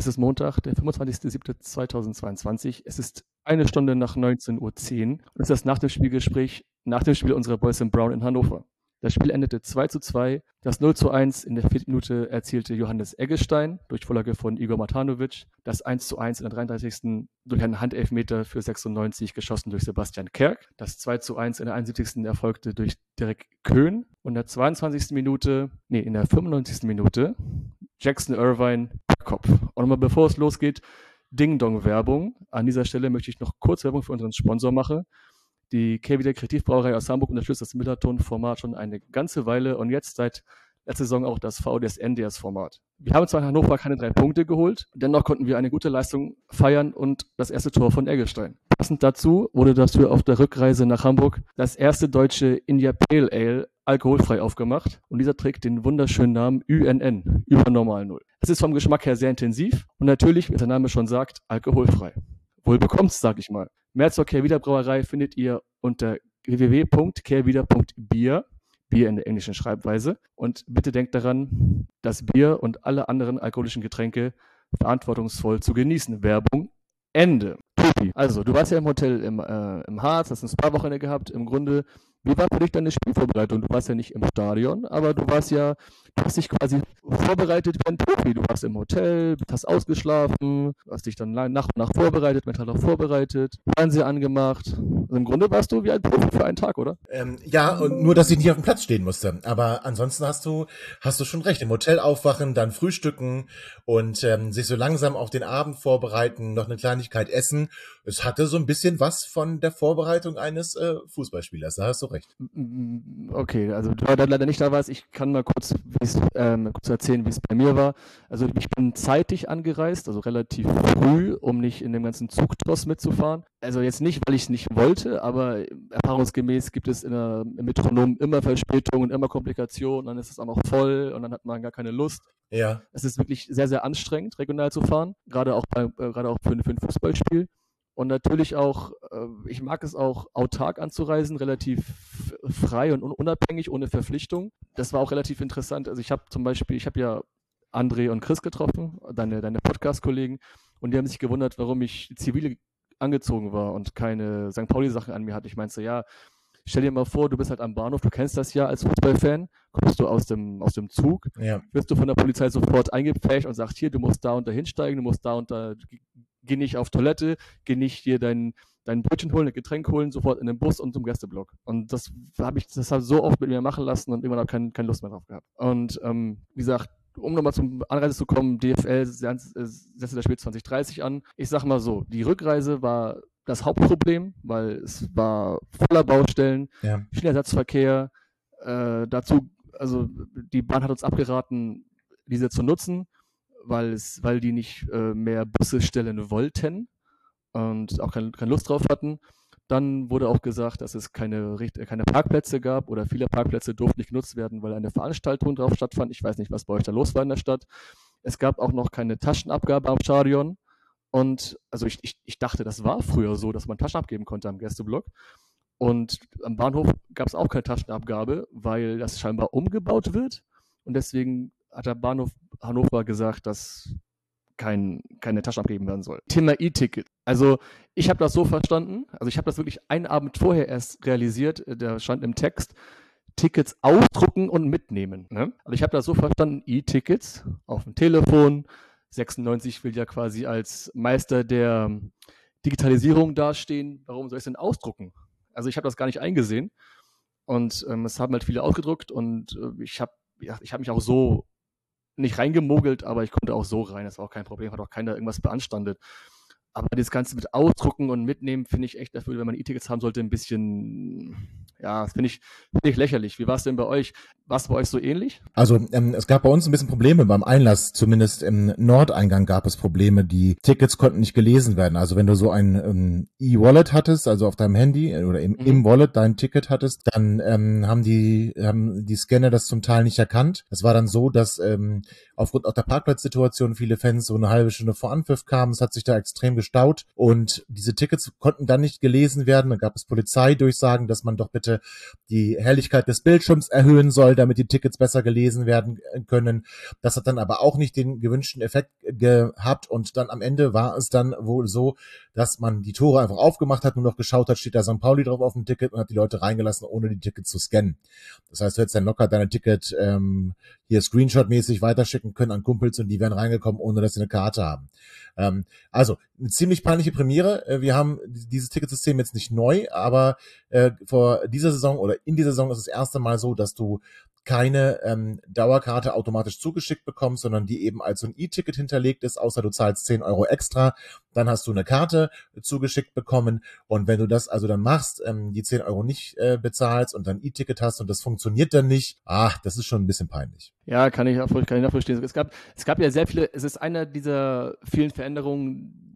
es ist Montag, der 25.07.2022. Es ist eine Stunde nach 19.10 Uhr und es ist das nach dem Spielgespräch, nach dem Spiel unserer Boys in Brown in Hannover. Das Spiel endete 2 zu 2. Das 0 zu 1 in der vierten Minute erzielte Johannes Eggestein durch Vorlage von Igor Matanovic. Das 1 zu 1 in der 33. durch einen Handelfmeter für 96 geschossen durch Sebastian Kerk. Das 2 zu 1 in der 71. erfolgte durch Derek Köhn. Und in der 22. Minute, nee, in der 95. Minute Jackson Irvine Kopf. Und nochmal bevor es losgeht, Ding-Dong-Werbung. An dieser Stelle möchte ich noch kurz Werbung für unseren Sponsor machen. Die KWD Kreativbrauerei aus Hamburg unterstützt das Millerton-Format schon eine ganze Weile und jetzt seit letzter Saison auch das VDS-NDS-Format. Wir haben zwar in Hannover keine drei Punkte geholt, dennoch konnten wir eine gute Leistung feiern und das erste Tor von Eggestein. Passend dazu wurde dafür auf der Rückreise nach Hamburg das erste deutsche India Pale Ale alkoholfrei aufgemacht und dieser trägt den wunderschönen Namen UNN, über Normal Null. Es ist vom Geschmack her sehr intensiv und natürlich, wie der Name schon sagt, alkoholfrei. Wohl bekommt's, sag ich mal. Mehr zur Kehrwieder Brauerei findet ihr unter www.kehrwieder.bier, Bier in der englischen Schreibweise. Und bitte denkt daran, das Bier und alle anderen alkoholischen Getränke verantwortungsvoll zu genießen. Werbung Ende. Also du warst ja im Hotel im, äh, im Harz, hast ein Spa-Wochenende gehabt. Im Grunde wie war für dich deine Spielvorbereitung? Du warst ja nicht im Stadion, aber du warst ja, du hast dich quasi vorbereitet wie ein Profi. Du warst im Hotel, hast ausgeschlafen, hast dich dann nach und nach vorbereitet, mental auch vorbereitet, Fernseher angemacht. Also Im Grunde warst du wie ein Profi für einen Tag, oder? Ähm, ja, und nur, dass ich nicht auf dem Platz stehen musste. Aber ansonsten hast du, hast du schon recht. Im Hotel aufwachen, dann frühstücken und ähm, sich so langsam auf den Abend vorbereiten, noch eine Kleinigkeit essen. Es hatte so ein bisschen was von der Vorbereitung eines äh, Fußballspielers. Da hast du recht. Okay, also da du leider nicht da warst, ich kann mal kurz, ähm, kurz erzählen, wie es bei mir war. Also ich bin zeitig angereist, also relativ früh, um nicht in dem ganzen Zugtross mitzufahren. Also jetzt nicht, weil ich es nicht wollte, aber erfahrungsgemäß gibt es in der, im Metronom immer Verspätungen, immer Komplikationen, dann ist es auch noch voll und dann hat man gar keine Lust. Ja. Es ist wirklich sehr, sehr anstrengend, regional zu fahren, gerade auch, bei, äh, gerade auch für, für ein Fußballspiel. Und natürlich auch, äh, ich mag es auch, autark anzureisen, relativ frei und unabhängig, ohne Verpflichtung. Das war auch relativ interessant. Also ich habe zum Beispiel, ich habe ja André und Chris getroffen, deine, deine Podcast-Kollegen, und die haben sich gewundert, warum ich zivil angezogen war und keine St. Pauli-Sachen an mir hatte. Ich meinte, ja, stell dir mal vor, du bist halt am Bahnhof, du kennst das ja als Fußballfan, kommst du aus dem, aus dem Zug, ja. wirst du von der Polizei sofort eingepfercht und sagst, hier, du musst da und da hinsteigen, du musst da und da geh nicht auf Toilette, geh nicht dir dein, dein Brötchen holen, ein Getränk holen, sofort in den Bus und zum Gästeblock. Und das habe ich, das habe so oft mit mir machen lassen und irgendwann habe ich keine, Lust mehr drauf gehabt. Und ähm, wie gesagt, um nochmal zum Anreise zu kommen, DFL setzt das Spiel 2030 an. Ich sag mal so, die Rückreise war das Hauptproblem, weil es war voller Baustellen, ja. viel Ersatzverkehr. Äh, dazu, also die Bahn hat uns abgeraten, diese zu nutzen weil, es, weil die nicht äh, mehr Busse stellen wollten und auch kein, keine Lust drauf hatten. Dann wurde auch gesagt, dass es keine, keine Parkplätze gab oder viele Parkplätze durften nicht genutzt werden, weil eine Veranstaltung drauf stattfand. Ich weiß nicht, was bei euch da los war in der Stadt. Es gab auch noch keine Taschenabgabe am Stadion. Und also ich, ich, ich dachte, das war früher so, dass man Taschen abgeben konnte am Gästeblock. Und am Bahnhof gab es auch keine Taschenabgabe, weil das scheinbar umgebaut wird. Und deswegen hat der Bahnhof Hannover gesagt, dass kein, keine Tasche abgeben werden soll. Thema E-Ticket. Also ich habe das so verstanden, also ich habe das wirklich einen Abend vorher erst realisiert, da stand im Text, Tickets ausdrucken und mitnehmen. Ne? Also ich habe das so verstanden, E-Tickets auf dem Telefon, 96 will ja quasi als Meister der Digitalisierung dastehen, warum soll ich es denn ausdrucken? Also ich habe das gar nicht eingesehen und ähm, es haben halt viele ausgedruckt und äh, ich habe ja, ich habe mich auch so nicht reingemogelt, aber ich konnte auch so rein. Das war auch kein Problem, hat auch keiner irgendwas beanstandet. Aber das Ganze mit ausdrucken und mitnehmen, finde ich echt dafür, wenn man E-Tickets haben sollte, ein bisschen, ja, finde ich, find ich lächerlich. Wie war es denn bei euch? War es bei euch so ähnlich? Also ähm, es gab bei uns ein bisschen Probleme beim Einlass, zumindest im Nordeingang gab es Probleme. Die Tickets konnten nicht gelesen werden. Also wenn du so ein ähm, E-Wallet hattest, also auf deinem Handy äh, oder im, mhm. im Wallet dein Ticket hattest, dann ähm, haben die haben die Scanner das zum Teil nicht erkannt. Es war dann so, dass ähm, aufgrund auch der Parkplatzsituation viele Fans so eine halbe Stunde vor Anpfiff kamen. Es hat sich da extrem gestaut und diese Tickets konnten dann nicht gelesen werden. Dann gab es Polizeidurchsagen, dass man doch bitte die Helligkeit des Bildschirms erhöhen soll, damit die Tickets besser gelesen werden können. Das hat dann aber auch nicht den gewünschten Effekt gehabt und dann am Ende war es dann wohl so, dass man die Tore einfach aufgemacht hat, nur noch geschaut hat, steht da St. Pauli drauf auf dem Ticket und hat die Leute reingelassen, ohne die Tickets zu scannen. Das heißt, du hättest dann locker deine Ticket ähm, hier Screenshot-mäßig weiterschicken können an Kumpels und die wären reingekommen, ohne dass sie eine Karte haben. Ähm, also, eine ziemlich peinliche Premiere. Äh, wir haben dieses Ticketsystem jetzt nicht neu, aber äh, vor dieser Saison oder in dieser Saison ist es das erste Mal so, dass du keine ähm, Dauerkarte automatisch zugeschickt bekommst, sondern die eben als so ein E-Ticket hinterlegt ist, außer du zahlst 10 Euro extra, dann hast du eine Karte zugeschickt bekommen und wenn du das also dann machst, ähm, die 10 Euro nicht äh, bezahlst und dann E-Ticket hast und das funktioniert dann nicht, ach, das ist schon ein bisschen peinlich. Ja, kann ich, kann ich nachvollziehen. Es gab, es gab ja sehr viele, es ist einer dieser vielen Veränderungen,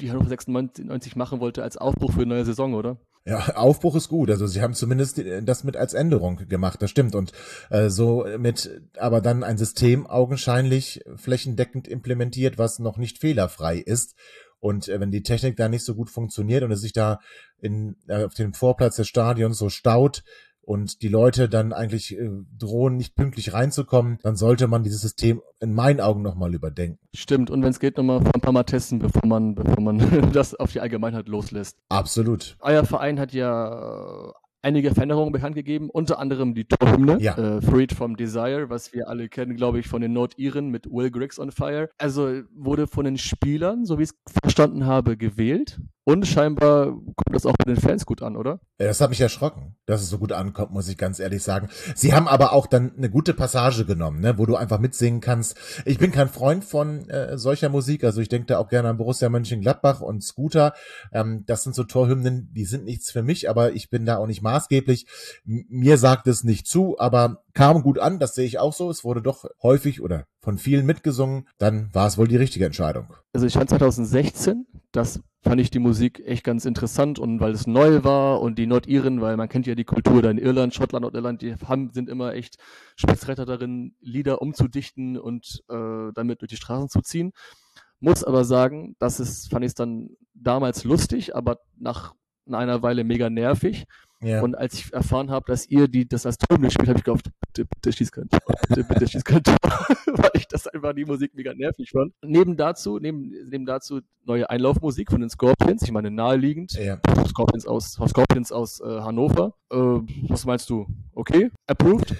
die Hannover 96 machen wollte als Aufbruch für eine neue Saison, oder? Ja, Aufbruch ist gut. Also sie haben zumindest das mit als Änderung gemacht, das stimmt. Und äh, so mit, aber dann ein System augenscheinlich flächendeckend implementiert, was noch nicht fehlerfrei ist. Und äh, wenn die Technik da nicht so gut funktioniert und es sich da in, äh, auf dem Vorplatz des Stadions so staut, und die Leute dann eigentlich äh, drohen, nicht pünktlich reinzukommen, dann sollte man dieses System in meinen Augen nochmal überdenken. Stimmt, und wenn es geht, nochmal ein paar Mal testen, bevor man, bevor man das auf die Allgemeinheit loslässt. Absolut. Euer Verein hat ja einige Veränderungen bekannt gegeben, unter anderem die Torhymne, ja. äh, Freed from Desire, was wir alle kennen, glaube ich, von den Nordiren mit Will Griggs on Fire. Also wurde von den Spielern, so wie ich es verstanden habe, gewählt. Und scheinbar kommt das auch bei den Fans gut an, oder? Das hat mich erschrocken, dass es so gut ankommt, muss ich ganz ehrlich sagen. Sie haben aber auch dann eine gute Passage genommen, ne, wo du einfach mitsingen kannst. Ich bin kein Freund von äh, solcher Musik, also ich denke da auch gerne an Borussia Mönchengladbach und Scooter. Ähm, das sind so Torhymnen, die sind nichts für mich, aber ich bin da auch nicht maßgeblich. M mir sagt es nicht zu, aber kam gut an, das sehe ich auch so. Es wurde doch häufig oder von vielen mitgesungen. Dann war es wohl die richtige Entscheidung. Also ich fand 2016, das fand ich die Musik echt ganz interessant und weil es neu war und die Nordiren, weil man kennt ja die Kultur da in Irland, Schottland, Nordirland, die haben, sind immer echt Spitzreiter darin, Lieder umzudichten und äh, damit durch die Straßen zu ziehen. Muss aber sagen, das ist, fand ich es dann damals lustig, aber nach einer Weile mega nervig. Ja. Und als ich erfahren habe, dass ihr die, das als Tor gespielt habt, ich gehofft, bitte, bitte schieß kein Tor, bitte, bitte schieß kein Tor, weil ich das einfach die Musik mega nervig fand. Neben dazu, neben, neben dazu neue Einlaufmusik von den Scorpions, ich meine naheliegend, ja. Scorpions aus, Scorpions aus äh, Hannover. Äh, was meinst du? Okay? Approved?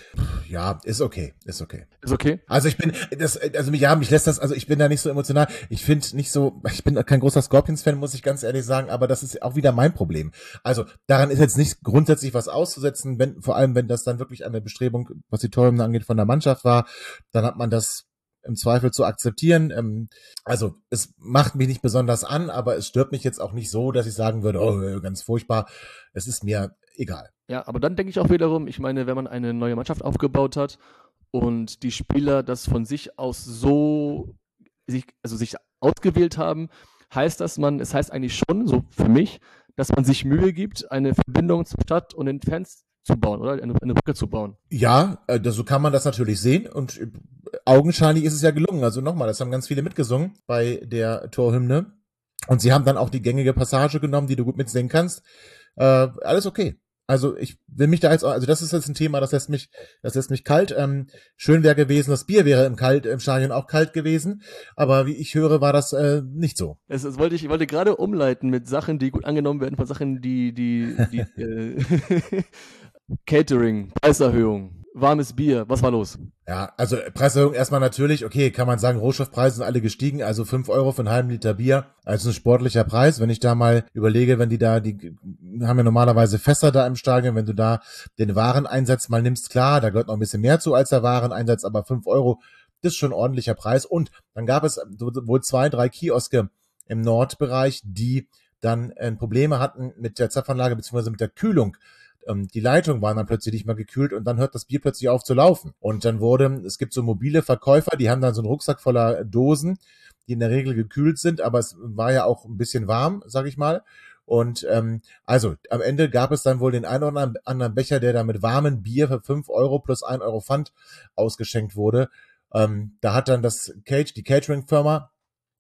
Ja, ist okay, ist okay. Ist okay? Also ich bin, das, also ja, mich lässt das, also ich bin da nicht so emotional. Ich finde nicht so, ich bin kein großer Scorpions-Fan, muss ich ganz ehrlich sagen, aber das ist auch wieder mein Problem. Also daran ist jetzt nicht grundsätzlich was auszusetzen, wenn, vor allem wenn das dann wirklich eine Bestrebung, was die Torhymne angeht, von der Mannschaft war, dann hat man das im Zweifel zu akzeptieren. Ähm, also es macht mich nicht besonders an, aber es stört mich jetzt auch nicht so, dass ich sagen würde, oh, ganz furchtbar. Es ist mir egal. Ja, aber dann denke ich auch wiederum, ich meine, wenn man eine neue Mannschaft aufgebaut hat und die Spieler das von sich aus so, sich, also sich ausgewählt haben, heißt das man, es heißt eigentlich schon, so für mich, dass man sich Mühe gibt, eine Verbindung zur Stadt und den Fans zu bauen, oder? Eine, eine Brücke zu bauen. Ja, äh, so kann man das natürlich sehen und äh, augenscheinlich ist es ja gelungen. Also nochmal, das haben ganz viele mitgesungen bei der Torhymne und sie haben dann auch die gängige Passage genommen, die du gut mitsingen kannst. Äh, alles okay. Also ich will mich da jetzt, also das ist jetzt ein Thema, das lässt mich, das lässt mich kalt. Ähm, schön wäre gewesen, das Bier wäre im kalt im Stadion auch kalt gewesen, aber wie ich höre, war das äh, nicht so. Das, das wollte ich, ich wollte gerade umleiten mit Sachen, die gut angenommen werden, von Sachen, die die die äh, Catering, Preiserhöhung, warmes Bier, was war los? Ja, also Preiserhöhung erstmal natürlich, okay, kann man sagen, Rohstoffpreise sind alle gestiegen, also fünf Euro für einen halben Liter Bier, also ein sportlicher Preis. Wenn ich da mal überlege, wenn die da, die haben ja normalerweise Fässer da im Stadion, wenn du da den Wareneinsatz mal nimmst, klar, da gehört noch ein bisschen mehr zu als der Wareneinsatz, aber fünf Euro, das ist schon ein ordentlicher Preis. Und dann gab es wohl zwei, drei Kioske im Nordbereich, die dann äh, Probleme hatten mit der Zapfanlage beziehungsweise mit der Kühlung ähm, die Leitungen waren dann plötzlich nicht mehr gekühlt und dann hört das Bier plötzlich auf zu laufen. Und dann wurde, es gibt so mobile Verkäufer, die haben dann so einen Rucksack voller Dosen, die in der Regel gekühlt sind, aber es war ja auch ein bisschen warm, sag ich mal. Und ähm, also am Ende gab es dann wohl den einen oder anderen Becher, der da mit warmem Bier für fünf Euro plus ein Euro Pfand ausgeschenkt wurde. Ähm, da hat dann das Cage, die Catering-Firma,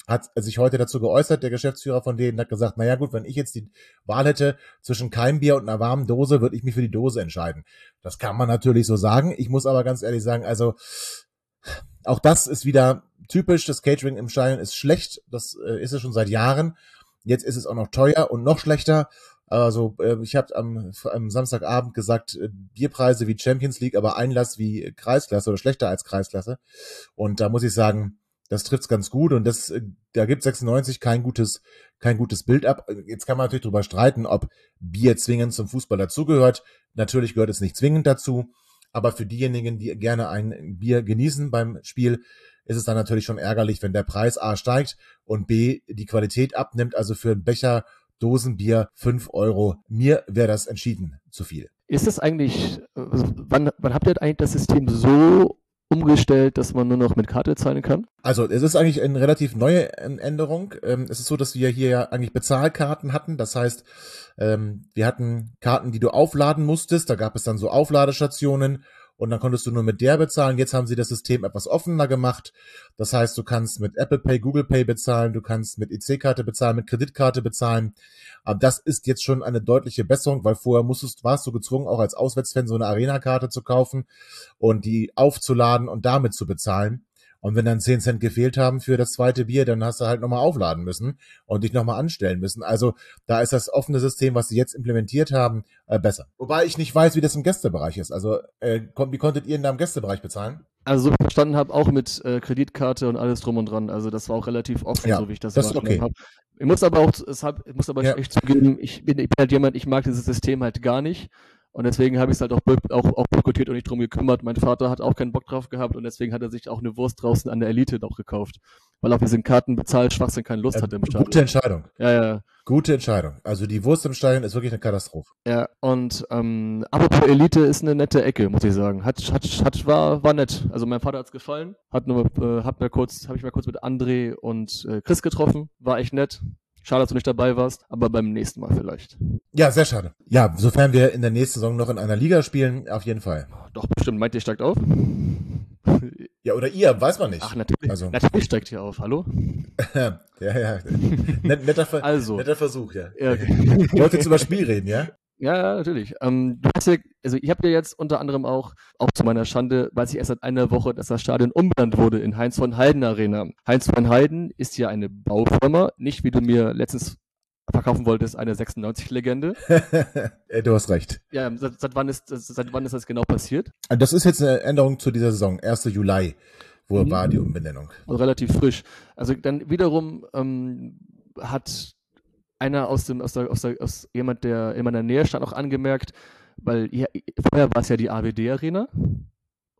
hat sich heute dazu geäußert, der Geschäftsführer von denen hat gesagt, naja gut, wenn ich jetzt die Wahl hätte zwischen keinem Bier und einer warmen Dose, würde ich mich für die Dose entscheiden. Das kann man natürlich so sagen. Ich muss aber ganz ehrlich sagen, also auch das ist wieder typisch. Das Catering im Stadion ist schlecht. Das äh, ist es schon seit Jahren. Jetzt ist es auch noch teuer und noch schlechter. Also äh, ich habe am, am Samstagabend gesagt, äh, Bierpreise wie Champions League, aber Einlass wie Kreisklasse oder schlechter als Kreisklasse. Und da muss ich sagen, das trifft's ganz gut und das, äh, da gibt 96 kein gutes, kein gutes Bild ab. Jetzt kann man natürlich drüber streiten, ob Bier zwingend zum Fußball dazugehört. Natürlich gehört es nicht zwingend dazu, aber für diejenigen, die gerne ein Bier genießen beim Spiel, ist es dann natürlich schon ärgerlich, wenn der Preis A steigt und B die Qualität abnimmt. Also für ein Becher Dosenbier fünf Euro. Mir wäre das entschieden zu viel. Ist es eigentlich, also wann, wann habt ihr eigentlich das System so umgestellt, dass man nur noch mit Karte zahlen kann? Also es ist eigentlich eine relativ neue Änderung. Ähm, es ist so, dass wir hier ja eigentlich Bezahlkarten hatten. Das heißt, ähm, wir hatten Karten, die du aufladen musstest. Da gab es dann so Aufladestationen und dann konntest du nur mit der bezahlen. Jetzt haben sie das System etwas offener gemacht. Das heißt, du kannst mit Apple Pay, Google Pay bezahlen, du kannst mit EC-Karte bezahlen, mit Kreditkarte bezahlen. Aber das ist jetzt schon eine deutliche Besserung, weil vorher musstest, warst du gezwungen, auch als Auswärtsfan so eine Arena-Karte zu kaufen und die aufzuladen und damit zu bezahlen. Und wenn dann 10 Cent gefehlt haben für das zweite Bier, dann hast du halt nochmal aufladen müssen und dich nochmal anstellen müssen. Also da ist das offene System, was sie jetzt implementiert haben, äh, besser. Wobei ich nicht weiß, wie das im Gästebereich ist. Also äh, wie konntet ihr in deinem Gästebereich bezahlen? Also so verstanden habe, auch mit äh, Kreditkarte und alles drum und dran. Also das war auch relativ offen, ja, so wie ich das, das okay. habe. Ich muss aber auch, es hab, ich muss aber ja. echt zugeben, ich bin, ich bin halt jemand, ich mag dieses System halt gar nicht. Und deswegen habe ich es halt auch, auch, auch boykottiert und nicht drum gekümmert. Mein Vater hat auch keinen Bock drauf gehabt und deswegen hat er sich auch eine Wurst draußen an der Elite noch gekauft. Weil auf diesen Karten bezahlt Schwachsinn keine Lust ja, hatte im Stadion. Gute Entscheidung. Ja, ja. Gute Entscheidung. Also die Wurst im Stadion ist wirklich eine Katastrophe. Ja, und ähm, apropos Elite ist eine nette Ecke, muss ich sagen. Hat, hat, hat, war, war nett. Also mein Vater hat's gefallen. Hat nur, äh, hab mir kurz, habe ich mal kurz mit André und äh, Chris getroffen. War echt nett. Schade, dass du nicht dabei warst, aber beim nächsten Mal vielleicht. Ja, sehr schade. Ja, sofern wir in der nächsten Saison noch in einer Liga spielen, auf jeden Fall. Doch, bestimmt. Meint ihr steigt auf? Ja, oder ihr, weiß man nicht. Ach, natürlich. Also. Natürlich steigt ihr auf. Hallo? ja, ja. Net, netter, Ver also. netter Versuch, ja. ja okay. Wollte jetzt über Spiel reden, ja? Ja, ja, natürlich. Ähm, du hast ja, also ich habe ja jetzt unter anderem auch, auch zu meiner Schande, weiß ich erst seit einer Woche, dass das Stadion umbenannt wurde in Heinz von Heiden Arena. Heinz von Heiden ist ja eine Baufirma, nicht wie du mir letztens verkaufen wolltest, eine 96-Legende. du hast recht. Ja, seit, seit, wann ist, seit wann ist das genau passiert? Das ist jetzt eine Änderung zu dieser Saison, 1. Juli. Wo mhm. war die Umbenennung? Also relativ frisch. Also dann wiederum ähm, hat einer aus dem, aus der, aus der, aus jemand, der in meiner Nähe stand, auch angemerkt, weil ja, vorher war es ja die AWD-Arena.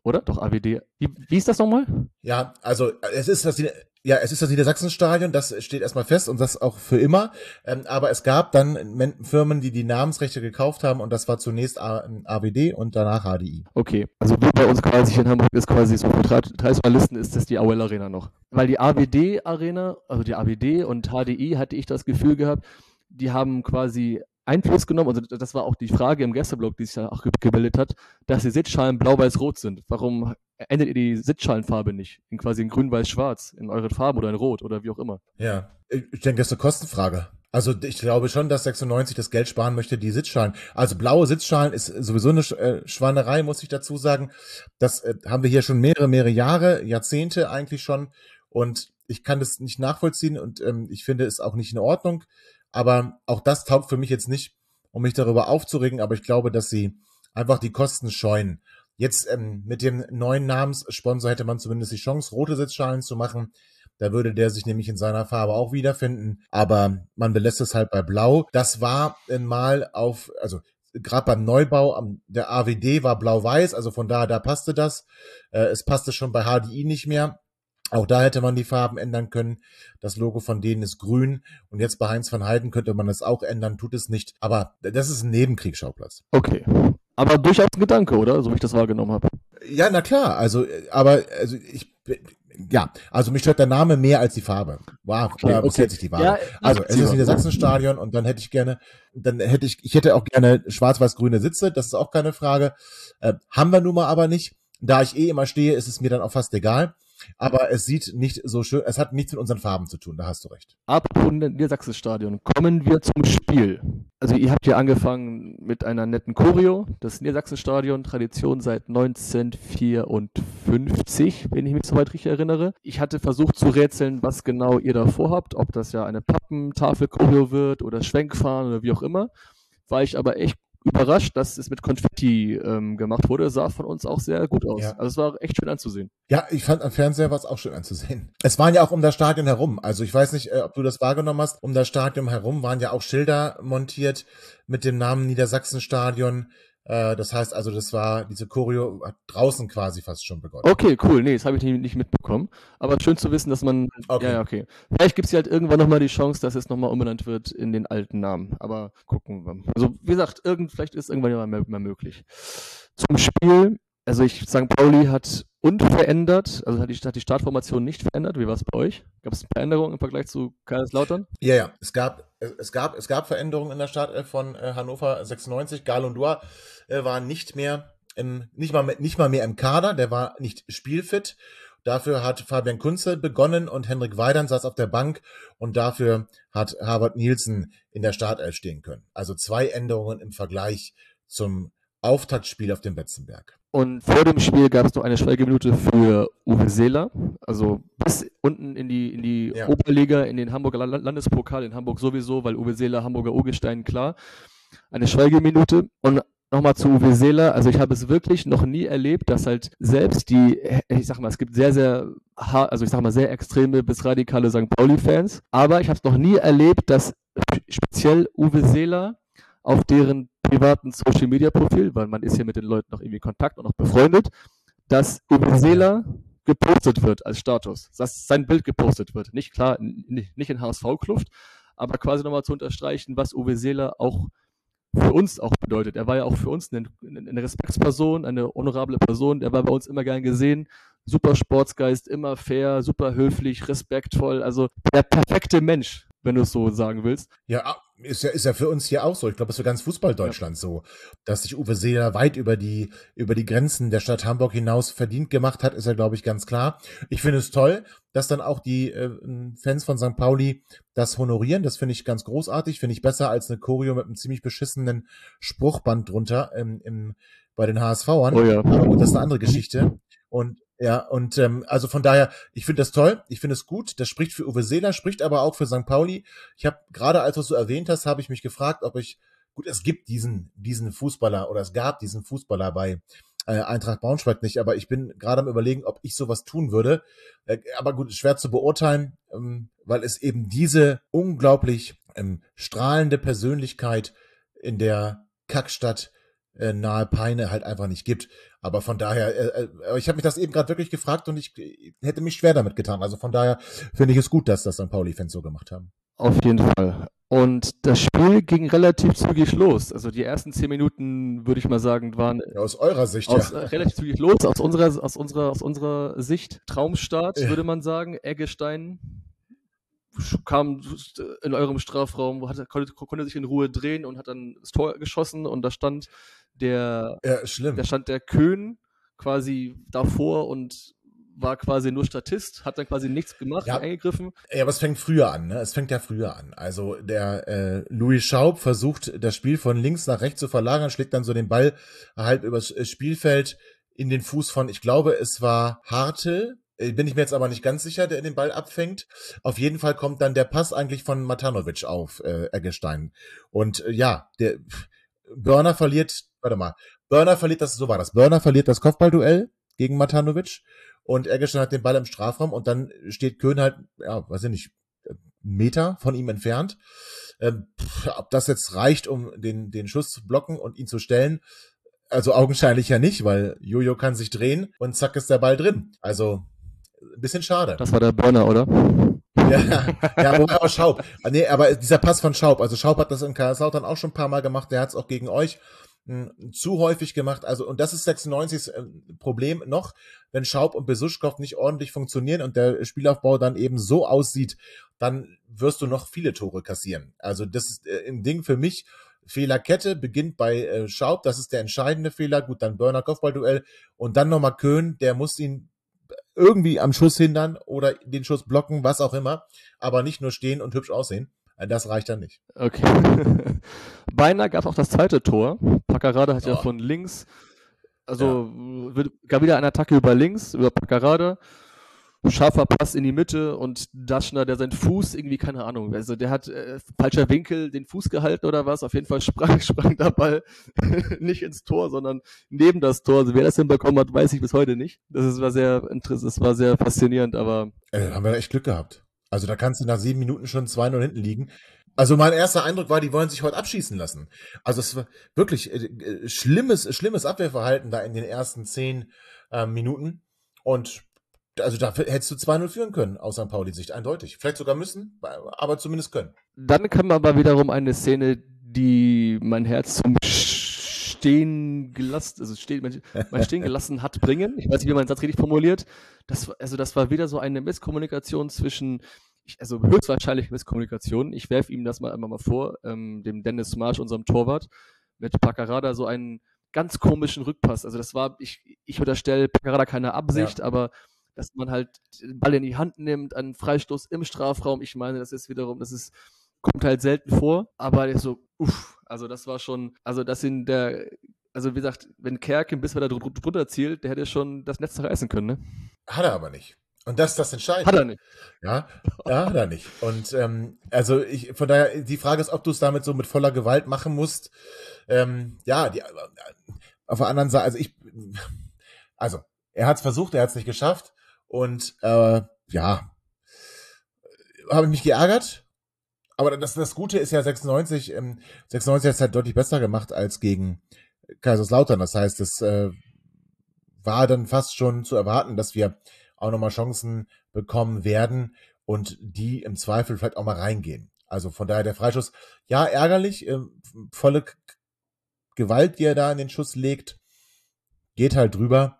Oder? Doch, AWD. Wie, wie ist das nochmal? Ja, also es ist das, ja, es ist das Niedersachsenstadion, das steht erstmal fest und das auch für immer. Ähm, aber es gab dann Firmen, die die Namensrechte gekauft haben und das war zunächst AWD und danach HDI. Okay, also bei uns quasi in Hamburg ist quasi so für Traditionalisten ist das die AOL Arena noch. Weil die AWD Arena, also die AWD und HDI hatte ich das Gefühl gehabt, die haben quasi Einfluss genommen, also das war auch die Frage im Gästeblog, die sich da auch gebildet hat, dass die Sitzschalen blau-weiß-rot sind. Warum ändert ihr die Sitzschalenfarbe nicht? In quasi in grün-weiß-schwarz, in euren Farben oder in rot oder wie auch immer? Ja, ich denke, das ist eine Kostenfrage. Also ich glaube schon, dass 96 das Geld sparen möchte, die Sitzschalen. Also blaue Sitzschalen ist sowieso eine äh, Schwanerei, muss ich dazu sagen. Das äh, haben wir hier schon mehrere, mehrere Jahre, Jahrzehnte eigentlich schon. Und ich kann das nicht nachvollziehen und ähm, ich finde es auch nicht in Ordnung. Aber auch das taugt für mich jetzt nicht, um mich darüber aufzuregen. Aber ich glaube, dass sie einfach die Kosten scheuen. Jetzt ähm, mit dem neuen Namenssponsor hätte man zumindest die Chance, rote Sitzschalen zu machen. Da würde der sich nämlich in seiner Farbe auch wiederfinden. Aber man belässt es halt bei Blau. Das war mal auf, also gerade beim Neubau am, der AWD war blau-weiß, also von daher, da passte das. Äh, es passte schon bei HDI nicht mehr. Auch da hätte man die Farben ändern können. Das Logo von denen ist grün. Und jetzt bei Heinz van Heiden könnte man das auch ändern, tut es nicht. Aber das ist ein Nebenkriegsschauplatz. Okay. Aber durchaus ein Gedanke, oder? So wie ich das wahrgenommen habe. Ja, na klar. Also, aber also ich ja, also mich stört der Name mehr als die Farbe. Wow, da okay. sich die Farbe. Ja, also es ist Niedersachsenstadion und dann hätte ich gerne, dann hätte ich, ich hätte auch gerne schwarz-weiß-grüne Sitze, das ist auch keine Frage. Äh, haben wir nun mal aber nicht. Da ich eh immer stehe, ist es mir dann auch fast egal aber es sieht nicht so schön, es hat nichts mit unseren Farben zu tun, da hast du recht. Apropos Niedersachsenstadion, kommen wir zum Spiel. Also ihr habt ja angefangen mit einer netten Choreo, das Niedersachsenstadion, Tradition seit 1954, wenn ich mich soweit richtig erinnere. Ich hatte versucht zu rätseln, was genau ihr da vorhabt, ob das ja eine Pappentafel-Choreo wird oder Schwenkfahren oder wie auch immer. War ich aber echt überrascht, dass es mit Konfetti ähm, gemacht wurde. Sah von uns auch sehr gut aus. Ja. Also es war echt schön anzusehen. Ja, ich fand am Fernseher war es auch schön anzusehen. Es waren ja auch um das Stadion herum. Also ich weiß nicht, äh, ob du das wahrgenommen hast. Um das Stadion herum waren ja auch Schilder montiert mit dem Namen Niedersachsenstadion. Äh, das heißt also, das war, diese Choreo hat draußen quasi fast schon begonnen. Okay, cool. Nee, das habe ich nicht mitbekommen. Aber schön zu wissen, dass man. Okay. Ja, okay. Vielleicht gibt es ja halt irgendwann nochmal die Chance, dass es nochmal umbenannt wird in den alten Namen. Aber gucken wir. Also, wie gesagt, irgend, vielleicht ist irgendwann ja mal, mal möglich. Zum Spiel. Also ich, St. Pauli hat unverändert, also hat die, hat die Startformation nicht verändert. Wie war es bei euch? Gab es Veränderungen im Vergleich zu Kaiserslautern? Ja, ja. Es gab, es gab, es gab Veränderungen in der Startelf von äh, Hannover 96. Gal und Dua äh, war nicht mehr im, nicht mal, nicht mal mehr im Kader, der war nicht spielfit. Dafür hat Fabian Kunze begonnen und Henrik Weidern saß auf der Bank und dafür hat Harvard Nielsen in der Startelf stehen können. Also zwei Änderungen im Vergleich zum Auftaktspiel auf dem Betzenberg. Und vor dem Spiel gab es noch eine Schweigeminute für Uwe Seeler, also bis unten in die, in die ja. Oberliga, in den Hamburger Landespokal, in Hamburg sowieso, weil Uwe Seeler Hamburger Urgestein klar. Eine Schweigeminute und nochmal zu Uwe Seeler, also ich habe es wirklich noch nie erlebt, dass halt selbst die, ich sag mal, es gibt sehr, sehr, also ich sag mal, sehr extreme bis radikale St. Pauli-Fans, aber ich habe es noch nie erlebt, dass speziell Uwe Seeler auf deren privaten Social Media Profil, weil man ist hier mit den Leuten noch irgendwie in Kontakt und noch befreundet, dass Seeler gepostet wird als Status, dass sein Bild gepostet wird. Nicht klar, nicht in HSV-Kluft, aber quasi nochmal zu unterstreichen, was Uwe Seeler auch für uns auch bedeutet. Er war ja auch für uns eine, eine Respektsperson, eine honorable Person. Er war bei uns immer gern gesehen. Super Sportsgeist, immer fair, super höflich, respektvoll. Also der perfekte Mensch, wenn du es so sagen willst. Ja, ist ja, ist ja für uns hier auch so. Ich glaube, es ist für ganz Fußball-Deutschland ja. so, dass sich Uwe Seeler weit über die, über die Grenzen der Stadt Hamburg hinaus verdient gemacht hat, ist ja, glaube ich, ganz klar. Ich finde es toll, dass dann auch die äh, Fans von St. Pauli das honorieren. Das finde ich ganz großartig. Finde ich besser als eine Choreo mit einem ziemlich beschissenen Spruchband drunter im, im, bei den HSVern. Oh ja. Aber gut, das ist eine andere Geschichte. Und ja, und ähm, also von daher, ich finde das toll, ich finde es gut. Das spricht für Uwe Seeler, spricht aber auch für St. Pauli. Ich habe gerade, als du es so erwähnt hast, habe ich mich gefragt, ob ich, gut, es gibt diesen, diesen Fußballer oder es gab diesen Fußballer bei äh, Eintracht Braunschweig nicht, aber ich bin gerade am überlegen, ob ich sowas tun würde. Äh, aber gut, schwer zu beurteilen, ähm, weil es eben diese unglaublich ähm, strahlende Persönlichkeit in der Kackstadt äh, nahe Peine halt einfach nicht gibt. Aber von daher, äh, äh, ich habe mich das eben gerade wirklich gefragt und ich äh, hätte mich schwer damit getan. Also von daher finde ich es gut, dass das St. Pauli-Fans so gemacht haben. Auf jeden Fall. Und das Spiel ging relativ zügig los. Also die ersten zehn Minuten, würde ich mal sagen, waren ja, aus eurer Sicht aus, ja. Äh, relativ zügig los. Aus unserer, aus unserer, aus unserer Sicht Traumstart, ja. würde man sagen. Eggestein kam in eurem Strafraum, hat, konnte, konnte sich in Ruhe drehen und hat dann das Tor geschossen und da stand der, ja, schlimm. da stand der Köhn quasi davor und war quasi nur Statist, hat dann quasi nichts gemacht, ja. eingegriffen. Ja, aber es fängt früher an, ne? Es fängt ja früher an. Also der äh, Louis Schaub versucht, das Spiel von links nach rechts zu verlagern, schlägt dann so den Ball halb übers äh, Spielfeld in den Fuß von, ich glaube, es war Hartel, äh, bin ich mir jetzt aber nicht ganz sicher, der den Ball abfängt. Auf jeden Fall kommt dann der Pass eigentlich von Matanovic auf äh, Eggestein. Und äh, ja, der Burner verliert, warte mal, Burner verliert das, so war das, Burner verliert das Kopfballduell gegen Matanovic und Eggestein hat den Ball im Strafraum und dann steht Köhn halt, ja, weiß ich nicht, Meter von ihm entfernt. Ähm, ob das jetzt reicht, um den, den Schuss zu blocken und ihn zu stellen, also augenscheinlich ja nicht, weil Jojo kann sich drehen und zack ist der Ball drin. Also Ein bisschen schade. Das war der Burner, oder? Ja, ja aber Schaub. Ah, nee, aber dieser Pass von Schaub, also Schaub hat das in Kaiserslautern auch schon ein paar Mal gemacht, der hat es auch gegen euch hm, zu häufig gemacht. Also, und das ist 96 äh, Problem noch, wenn Schaub und Besuschkow nicht ordentlich funktionieren und der Spielaufbau dann eben so aussieht, dann wirst du noch viele Tore kassieren. Also, das ist äh, ein Ding für mich. Fehlerkette beginnt bei äh, Schaub, das ist der entscheidende Fehler. Gut, dann Burner Kopfballduell und dann nochmal Köhn, der muss ihn irgendwie am Schuss hindern oder den Schuss blocken, was auch immer, aber nicht nur stehen und hübsch aussehen. Äh, das reicht dann nicht. Okay. Beinahe gab es auch das zweite Tor. Paccarada hat oh. ja von links, also ja. gab wieder eine Attacke über links, über Paccarada scharfer Pass in die Mitte und Daschner, der seinen Fuß irgendwie, keine Ahnung, also der hat äh, falscher Winkel den Fuß gehalten oder was, auf jeden Fall sprang, sprang der Ball nicht ins Tor, sondern neben das Tor. Also wer das hinbekommen hat, weiß ich bis heute nicht. Das ist, war sehr interessant, das war sehr faszinierend, aber. Äh, haben wir echt Glück gehabt. Also da kannst du nach sieben Minuten schon 2-0 hinten liegen. Also mein erster Eindruck war, die wollen sich heute abschießen lassen. Also es war wirklich äh, äh schlimmes, schlimmes Abwehrverhalten da in den ersten zehn äh, Minuten. Und also da hättest du 2-0 führen können, aus St. Pauli-Sicht, eindeutig. Vielleicht sogar müssen, aber zumindest können. Dann kam aber wiederum eine Szene, die mein Herz zum Stehen gelassen, also stehen, mein, Stehen gelassen hat bringen. Ich weiß nicht, wie man den Satz richtig formuliert. Das, also das war wieder so eine Misskommunikation zwischen, also höchstwahrscheinlich Misskommunikation. Ich werfe ihm das mal einmal mal vor, ähm, dem Dennis Marsch, unserem Torwart, mit Paccarada so einen ganz komischen Rückpass. Also das war, ich, ich unterstelle Paccarada keine Absicht, ja. aber dass man halt den Ball in die Hand nimmt, einen Freistoß im Strafraum. Ich meine, das ist wiederum, das ist, kommt halt selten vor, aber so, uff, also das war schon, also das in der, also wie gesagt, wenn Kerken bis wir da drunter zielt, der hätte schon das Netz zerreißen können, ne? Hat er aber nicht. Und das ist das Entscheidende. Hat er nicht. Ja, ja hat er nicht. Und ähm, also ich, von daher, die Frage ist, ob du es damit so mit voller Gewalt machen musst. Ähm, ja, die, auf der anderen Seite, also ich, also er hat es versucht, er hat es nicht geschafft. Und äh, ja, habe ich mich geärgert. Aber das, das Gute ist ja 96, ähm, 96 hat es halt deutlich besser gemacht als gegen Kaiserslautern. Das heißt, es äh, war dann fast schon zu erwarten, dass wir auch nochmal Chancen bekommen werden und die im Zweifel vielleicht auch mal reingehen. Also von daher der Freischuss, ja, ärgerlich, äh, volle Gewalt, die er da in den Schuss legt, geht halt drüber.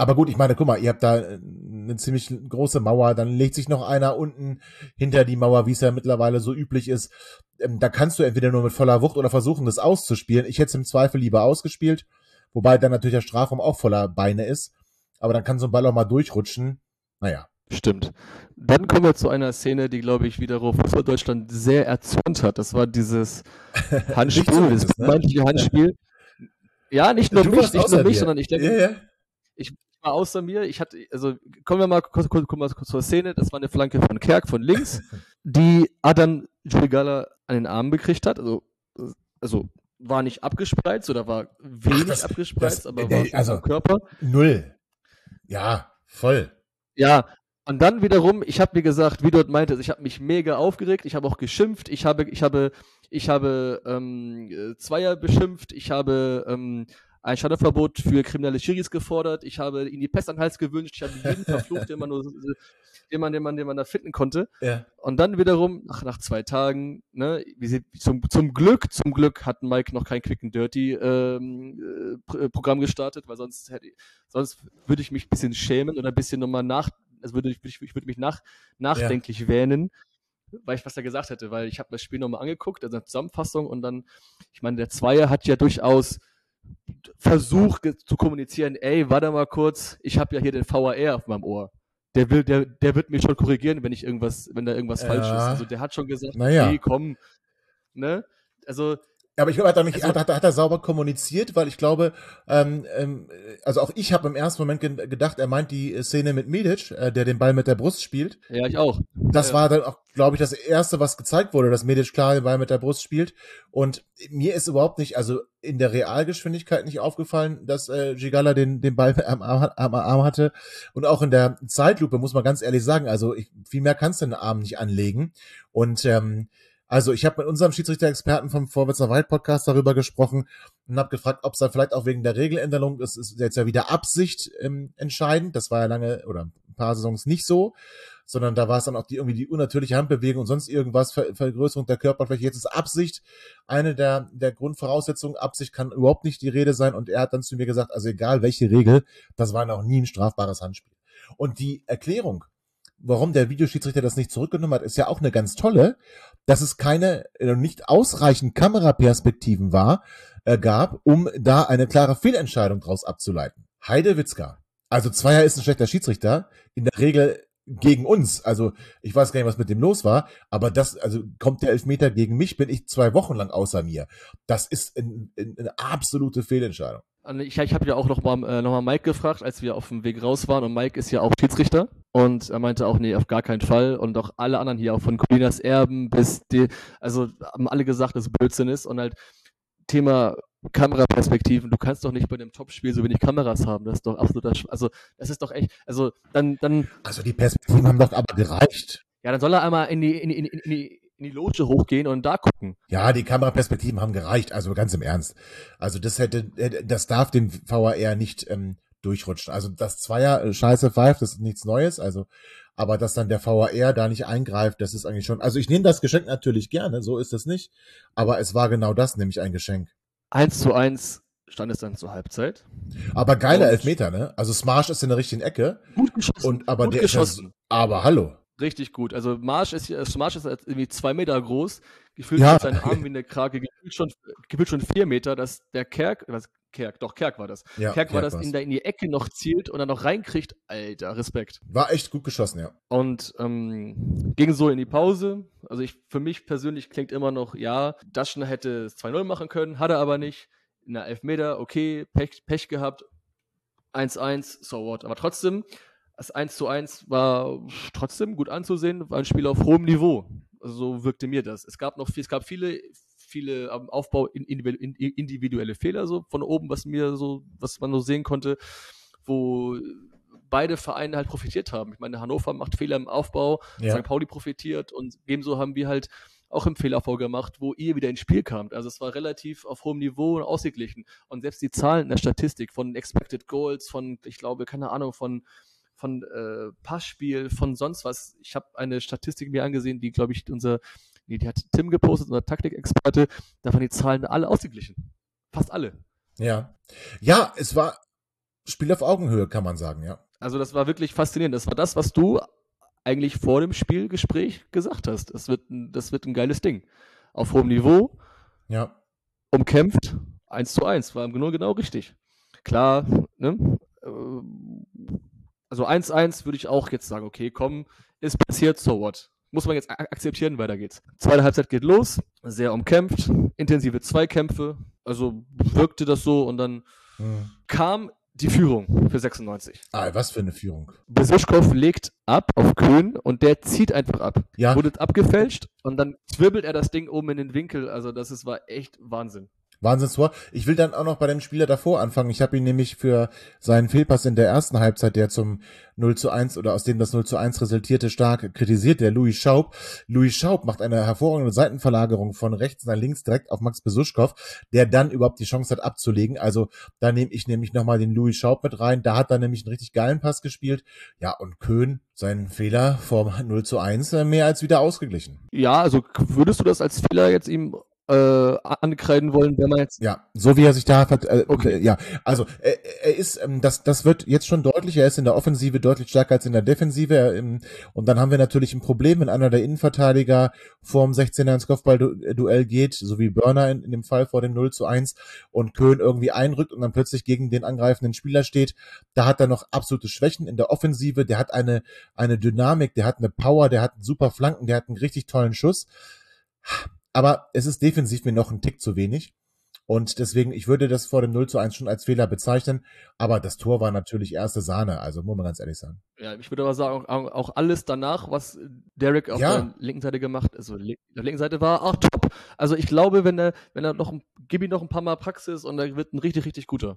Aber gut, ich meine, guck mal, ihr habt da äh, eine ziemlich große Mauer, dann legt sich noch einer unten hinter die Mauer, wie es ja mittlerweile so üblich ist. Ähm, da kannst du entweder nur mit voller Wucht oder versuchen, das auszuspielen. Ich hätte es im Zweifel lieber ausgespielt, wobei dann natürlich der Strafraum auch voller Beine ist. Aber dann kann so ein Ball auch mal durchrutschen. Naja. Stimmt. Dann kommen wir zu einer Szene, die, glaube ich, wiederum Fußball Deutschland sehr erzürnt hat. Das war dieses Handspiel, dieses ne? Handspiel. Ja, nicht nur du mich, nicht nur mich, sondern ich denke, ja, ja mal außer mir. Ich hatte, also kommen wir mal kurz, kurz, kurz, kurz zur Szene. Das war eine Flanke von Kerk von links, die Adam Juligala an den Arm gekriegt hat. Also, also war nicht abgespreizt oder war wenig Ach, das, abgespreizt, das, aber war also, am Körper. Null. Ja, voll. Ja, und dann wiederum, ich habe mir gesagt, wie dort meinte, ich habe mich mega aufgeregt, ich habe auch geschimpft, ich habe, ich habe, ich habe ähm, Zweier beschimpft, ich habe ähm, ein Shadowverbot für kriminelle Schiris gefordert. Ich habe ihnen die Pest an den Hals gewünscht. Ich habe jeden verflucht, den man nur, den man, den man, den man da finden konnte. Ja. Und dann wiederum, nach, nach zwei Tagen, ne, wie, zum, zum Glück, zum Glück hat Mike noch kein Quick and Dirty ähm, äh, Programm gestartet, weil sonst hätte, sonst würde ich mich ein bisschen schämen oder ein bisschen nochmal nach, also würde ich, ich würde mich nach, nachdenklich ja. wähnen weil ich was er gesagt hätte, weil ich habe das Spiel nochmal angeguckt, also eine Zusammenfassung und dann, ich meine, der Zweier hat ja durchaus Versuch zu kommunizieren, ey, warte mal kurz, ich habe ja hier den VAR auf meinem Ohr. Der will, der, der wird mich schon korrigieren, wenn ich irgendwas, wenn da irgendwas ja. falsch ist. Also der hat schon gesagt, naja. okay, komm, ne? Also aber ich glaube, hat er, nicht, also, hat, hat, er sauber kommuniziert, weil ich glaube, ähm, ähm, also auch ich habe im ersten Moment ge gedacht, er meint die Szene mit Medic, äh, der den Ball mit der Brust spielt. Ja, ich auch. Das ja. war dann auch, glaube ich, das erste, was gezeigt wurde, dass Medic klar den Ball mit der Brust spielt. Und mir ist überhaupt nicht, also in der Realgeschwindigkeit nicht aufgefallen, dass äh, Gigala den, den Ball am Arm, am Arm hatte. Und auch in der Zeitlupe muss man ganz ehrlich sagen, also ich, viel mehr kannst du den Arm nicht anlegen. Und ähm, Also ich habe mit unserem Schiedsrichter-Experten vom Vorwärtser Wald Podcast darüber gesprochen und habe gefragt, ob es da vielleicht auch wegen der Regeländerung ist, ist jetzt ja wieder Absicht ähm, entscheidend. Das war ja lange oder ein paar Saisons nicht so, sondern da war es dann auch die irgendwie die unnatürliche Handbewegung und sonst irgendwas, Ver Vergrößerung der Körperfläche. Jetzt ist Absicht eine der, der Grundvoraussetzungen. Absicht kann überhaupt nicht die Rede sein und er hat dann zu mir gesagt, also egal welche Regel, das war noch nie ein strafbares Handspiel. Und die Erklärung, warum der Videoschiedsrichter das nicht zurückgenommen hat, ist ja auch eine ganz tolle, dass es keine, äh, nicht ausreichend Kameraperspektiven war, äh, gab, um da eine klare Fehlentscheidung draus abzuleiten. Heide Witzka. Also Zweier ist ein schlechter Schiedsrichter. In der Regel gegen uns. Also ich weiß gar nicht, was mit dem los war, aber das, also kommt der Elfmeter gegen mich, bin ich zwei Wochen lang außer mir. Das ist ein, ein, eine absolute Fehlentscheidung. Ich, ich habe ja auch noch mal, äh, noch Mike gefragt, als wir auf dem Weg raus waren und Mike ist ja auch Schiedsrichter und er meinte auch, nee, auf gar keinen Fall und auch alle anderen hier, auch von Colinas Erben bis die, also haben alle gesagt, dass es Blödsinn ist und halt Thema Kameraperspektiven, du kannst doch nicht bei einem Topspiel so wenig Kameras haben, das ist doch absoluter, Sch also das ist doch echt, also dann, dann. Also die Perspektiven haben doch aber gereicht. Ja, dann soll er einmal in die, in die, in die, in die Loge hochgehen und da gucken. Ja, die Kameraperspektiven haben gereicht, also ganz im Ernst. Also das hätte, das darf dem VAR nicht ähm, durchrutschen. Also das Zweier äh, Scheiße pfeift, das ist nichts Neues, also aber dass dann der VAR da nicht eingreift, das ist eigentlich schon. Also ich nehme das Geschenk natürlich gerne, so ist es nicht, aber es war genau das, nämlich ein Geschenk. 1 zu 1 stand es dann zur Halbzeit. Aber geiler Elfmeter, ne? Also Smarsh ist in der richtigen Ecke. Gut geschossen. Und aber Gut der geschossen. Ist aber hallo. Richtig gut. Also Marsch ist, Marsch ist irgendwie zwei Meter groß, gefühlt Ja. mit seinen Armen wie eine Krake, gefühlt schon, gefühlt schon vier Meter, dass der Kerk, was Kerk, doch Kerk war das. Ja, Kerk war Kerk das, war's. in, der, in die Ecke noch zielt und dann noch reinkriegt. Alter, Respekt. War echt gut geschossen, ja. Und ähm, ging so in die Pause. Also ich, für mich persönlich klingt immer noch, ja, Daschner hätte es 2-0 machen können, hat er aber nicht. Na, Elfmeter, okay, Pech, Pech gehabt. 1-1, so what. Aber trotzdem, das 1 zu 1 war trotzdem gut anzusehen, war ein Spiel auf hohem Niveau. So wirkte mir das. Es gab noch viel, es gab viele, viele am Aufbau individu- in- individuelle Fehler so von oben, was mir so, was man so sehen konnte, wo beide Vereine halt profitiert haben. Ich meine, Hannover macht Fehler im Aufbau, Ja. St. Pauli profitiert und ebenso haben wir halt auch im Fehlaufbau gemacht, wo ihr wieder ins Spiel kamt. Also es war relativ auf hohem Niveau und ausgeglichen. Und selbst die Zahlen in der Statistik von Expected Goals, von, ich glaube, keine Ahnung, von von äh, Passspiel, von sonst was. Ich habe eine Statistik mir angesehen, die, glaube ich, unser, nee, die hat Tim gepostet, unser Taktikexperte. Da waren die Zahlen alle ausgeglichen. Fast alle. Ja. Ja, es war Spiel auf Augenhöhe, kann man sagen, ja. Also das war wirklich faszinierend. Das war das, was du eigentlich vor dem Spielgespräch gesagt hast. Das wird ein, das wird ein geiles Ding. Auf hohem Niveau, Ja. umkämpft, 1 zu 1. War im Grunde genau richtig. Klar, ne? Also 1-1 würde ich auch jetzt sagen, okay, komm, ist passiert, so what. Muss man jetzt akzeptieren, weiter geht's. Zweite Halbzeit geht los, sehr umkämpft, intensive Zweikämpfe, also wirkte das so und dann Hm. kam die Führung für 96. Ah, was für eine Führung. Besuschkow legt ab auf Köhn und der zieht einfach ab. Ja. Wurde abgefälscht und dann zwirbelt er das Ding oben in den Winkel. Also das ist, war echt Wahnsinn. Wahnsinnstor. Ich will dann auch noch bei dem Spieler davor anfangen. Ich habe ihn nämlich für seinen Fehlpass in der ersten Halbzeit, der zum 0 zu 1 oder aus dem das 0 zu 1 resultierte, stark kritisiert, der Louis Schaub. Louis Schaub macht eine hervorragende Seitenverlagerung von rechts nach links direkt auf Max Besuschkow, der dann überhaupt die Chance hat abzulegen. Also da nehme ich nämlich nochmal den Louis Schaub mit rein. Da hat er nämlich einen richtig geilen Pass gespielt. Ja, und Köhn, seinen Fehler vom 0 zu 1 äh, mehr als wieder ausgeglichen. Ja, also würdest du das als Fehler jetzt ihm äh, ankreiden wollen, wenn man jetzt. Ja, so wie er sich da vert äh, Okay. ja, also er, er ist, ähm, das, das wird jetzt schon deutlich, er ist in der Offensive deutlich stärker als in der Defensive er, ähm, und dann haben wir natürlich ein Problem, wenn einer der Innenverteidiger vorm 16er ins Kopfballduell geht, so wie Burner in, in dem Fall vor dem 0 zu 1 und Köhn irgendwie einrückt und dann plötzlich gegen den angreifenden Spieler steht, da hat er noch absolute Schwächen in der Offensive, der hat eine, eine Dynamik, der hat eine Power, der hat super Flanken, der hat einen richtig tollen Schuss, aber es ist defensiv mir noch ein Tick zu wenig. Und deswegen, ich würde das vor dem 0 zu 1 schon als Fehler bezeichnen. Aber das Tor war natürlich erste Sahne, also muss man ganz ehrlich sagen. Ja, ich würde aber sagen, auch, auch alles danach, was Derek auf ja. der linken Seite gemacht, also auf der linken Seite war, auch top. Also ich glaube, wenn er, wenn er noch, gib ihm noch ein paar Mal Praxis und er wird ein richtig, richtig guter.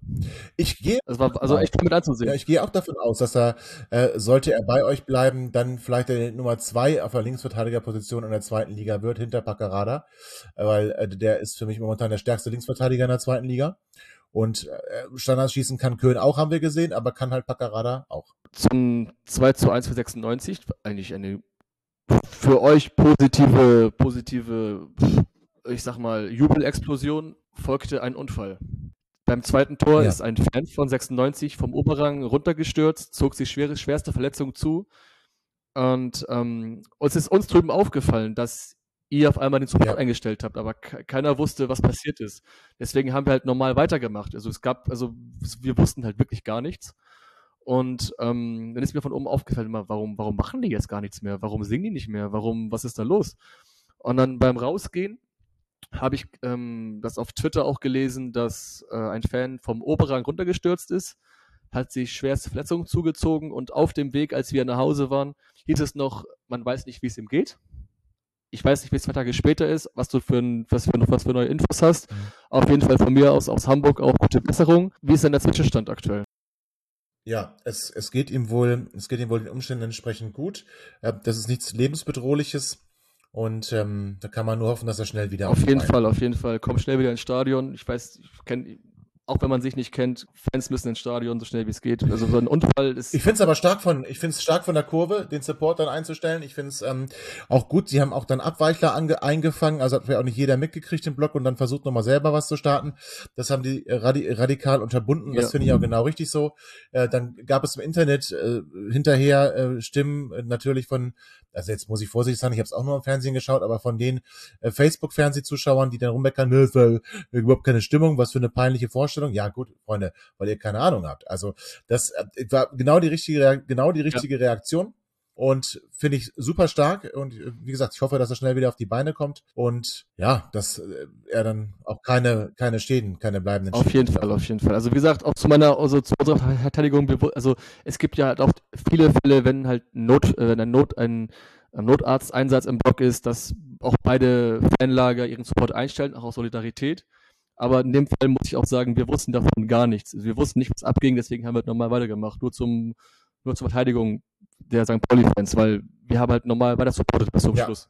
Ich gehe. War also echt mit anzusehen. Ja, ich gehe auch davon aus, dass er, äh, sollte er bei euch bleiben, dann vielleicht der Nummer zwei auf der Linksverteidigerposition in der zweiten Liga wird, hinter Paccarada, weil äh, der ist für mich momentan der stärkste Linksverteidiger in der zweiten Liga. Und äh, Standards schießen kann Köln auch, haben wir gesehen, aber kann halt Paccarada auch. Zum 2 zu 1 für 96, eigentlich eine für euch positive, positive, ich sag mal, Jubelexplosion, folgte ein Unfall. Beim zweiten Tor ja. ist ein Fan von 96 vom Oberrang runtergestürzt, zog sich schwere, schwerste Verletzung zu. Und ähm, uns ist uns drüben aufgefallen, dass ihr auf einmal den Support ja. eingestellt habt, aber keiner wusste, was passiert ist. Deswegen haben wir halt normal weitergemacht. Also es gab, also wir wussten halt wirklich gar nichts. Und ähm, dann ist mir von oben aufgefallen, immer, warum, warum machen die jetzt gar nichts mehr? Warum singen die nicht mehr? Warum, was ist da los? Und dann beim Rausgehen habe ich ähm, das auf Twitter auch gelesen, dass äh, ein Fan vom Oberrang runtergestürzt ist, hat sich schwerste Verletzungen zugezogen und auf dem Weg, als wir nach Hause waren, hieß es noch, man weiß nicht, wie es ihm geht. Ich weiß nicht, wie es zwei Tage später ist, was du für, ein, was für, was für neue Infos hast. Mhm. Auf jeden Fall von mir aus aus Hamburg auch gute Besserung. Wie ist denn der Zwischenstand aktuell? Ja, es, es geht ihm wohl, es geht ihm wohl den Umständen entsprechend gut. Das ist nichts lebensbedrohliches. Und ähm, da kann man nur hoffen, dass er schnell wieder auf, auf jeden Fall, auf jeden Fall. Komm schnell wieder ins Stadion. Ich weiß, ich kenne auch wenn man sich nicht kennt, Fans müssen ins Stadion so schnell wie es geht. Also so ein Unfall ist. Ich finde es aber stark von, ich finde es stark von der Kurve, den Support dann einzustellen. Ich finde es ähm, auch gut. Sie haben auch dann Abweichler ange, eingefangen, also hat ja auch nicht jeder mitgekriegt im Block und dann versucht nochmal selber was zu starten. Das haben die radi radikal unterbunden. Das ja. finde ich auch genau richtig so. Äh, dann gab es im Internet äh, hinterher äh, Stimmen äh, natürlich von, also jetzt muss ich vorsichtig sein, ich habe es auch nur im Fernsehen geschaut, aber von den äh, Facebook-Fernsehzuschauern, die dann rummeckern, ne, ist überhaupt keine Stimmung, was für eine peinliche Vorstellung Vorstellung? Ja, gut, Freunde, weil ihr keine Ahnung habt. Also das äh, war genau die richtige, genau die richtige ja. Reaktion. Und finde ich super stark. Und äh, wie gesagt, ich hoffe, dass er schnell wieder auf die Beine kommt. Und ja, dass äh, er dann auch keine, keine Schäden, keine bleibenden Auf Schäden jeden Fall, auf jeden Fall. Also wie gesagt, auch zu meiner, also zu unserer Verteidigung, also es gibt ja halt auch viele Fälle, wenn halt Not, wenn ein Not, ein Notarzteinsatz im Block ist, dass auch beide Fanlager ihren Support einstellen, auch aus Solidarität. Aber in dem Fall muss ich auch sagen, wir wussten davon gar nichts. Also wir wussten nicht, was abging, deswegen haben wir nochmal weitergemacht. Nur zum, nur zur Verteidigung der St. Pauli-Fans, weil wir haben halt normal weiter supportet bis zum ja. Schluss.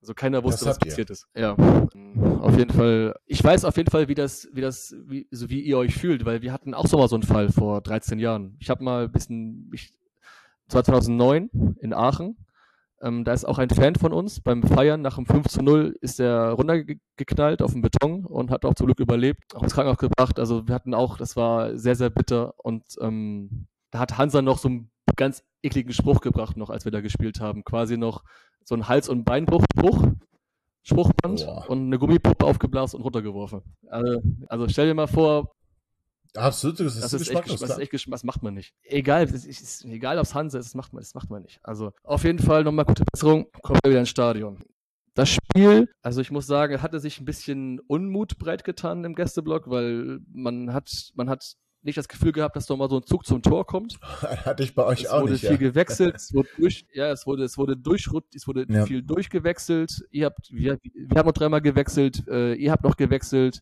Also keiner wusste, was passiert ihr. ist. Ja, auf jeden Fall. Ich weiß auf jeden Fall, wie das, wie das, wie, so wie ihr euch fühlt, weil wir hatten auch so mal so einen Fall vor 13 Jahren. Ich habe mal ein bisschen, ich, 2009 in Aachen, ähm, da ist auch ein Fan von uns. Beim Feiern nach dem 5 zu 0 ist er runtergeknallt auf den Beton und hat auch zum Glück überlebt, auch ins Krankenhaus gebracht. Also wir hatten auch, das war sehr, sehr bitter. Und ähm, da hat Hansa noch so einen ganz ekligen Spruch gebracht, noch als wir da gespielt haben. Quasi noch so ein Hals- und Beinbruch-Spruch. Spruchband Boah. und eine Gummipuppe aufgeblasen und runtergeworfen. Also, also stell dir mal vor, Absolut, das ist, das ist. Echt, das ist echt das macht man nicht. Egal, ist, ist, egal ob es Hansa ist, das macht man, das macht man nicht. Also auf jeden Fall nochmal gute Besserung, kommt wieder ins Stadion. Das Spiel, also ich muss sagen, hatte sich ein bisschen Unmut breit getan im Gästeblock, weil man hat, man hat nicht das Gefühl gehabt, dass doch mal so ein Zug zum Tor kommt. Hatte ich bei euch es auch nicht. Es wurde viel ja. gewechselt, es wurde durch, ja, es wurde, es wurde durchrutt, es wurde ja. viel durchgewechselt. Ihr habt, wir, wir haben noch dreimal gewechselt, äh, ihr habt noch gewechselt.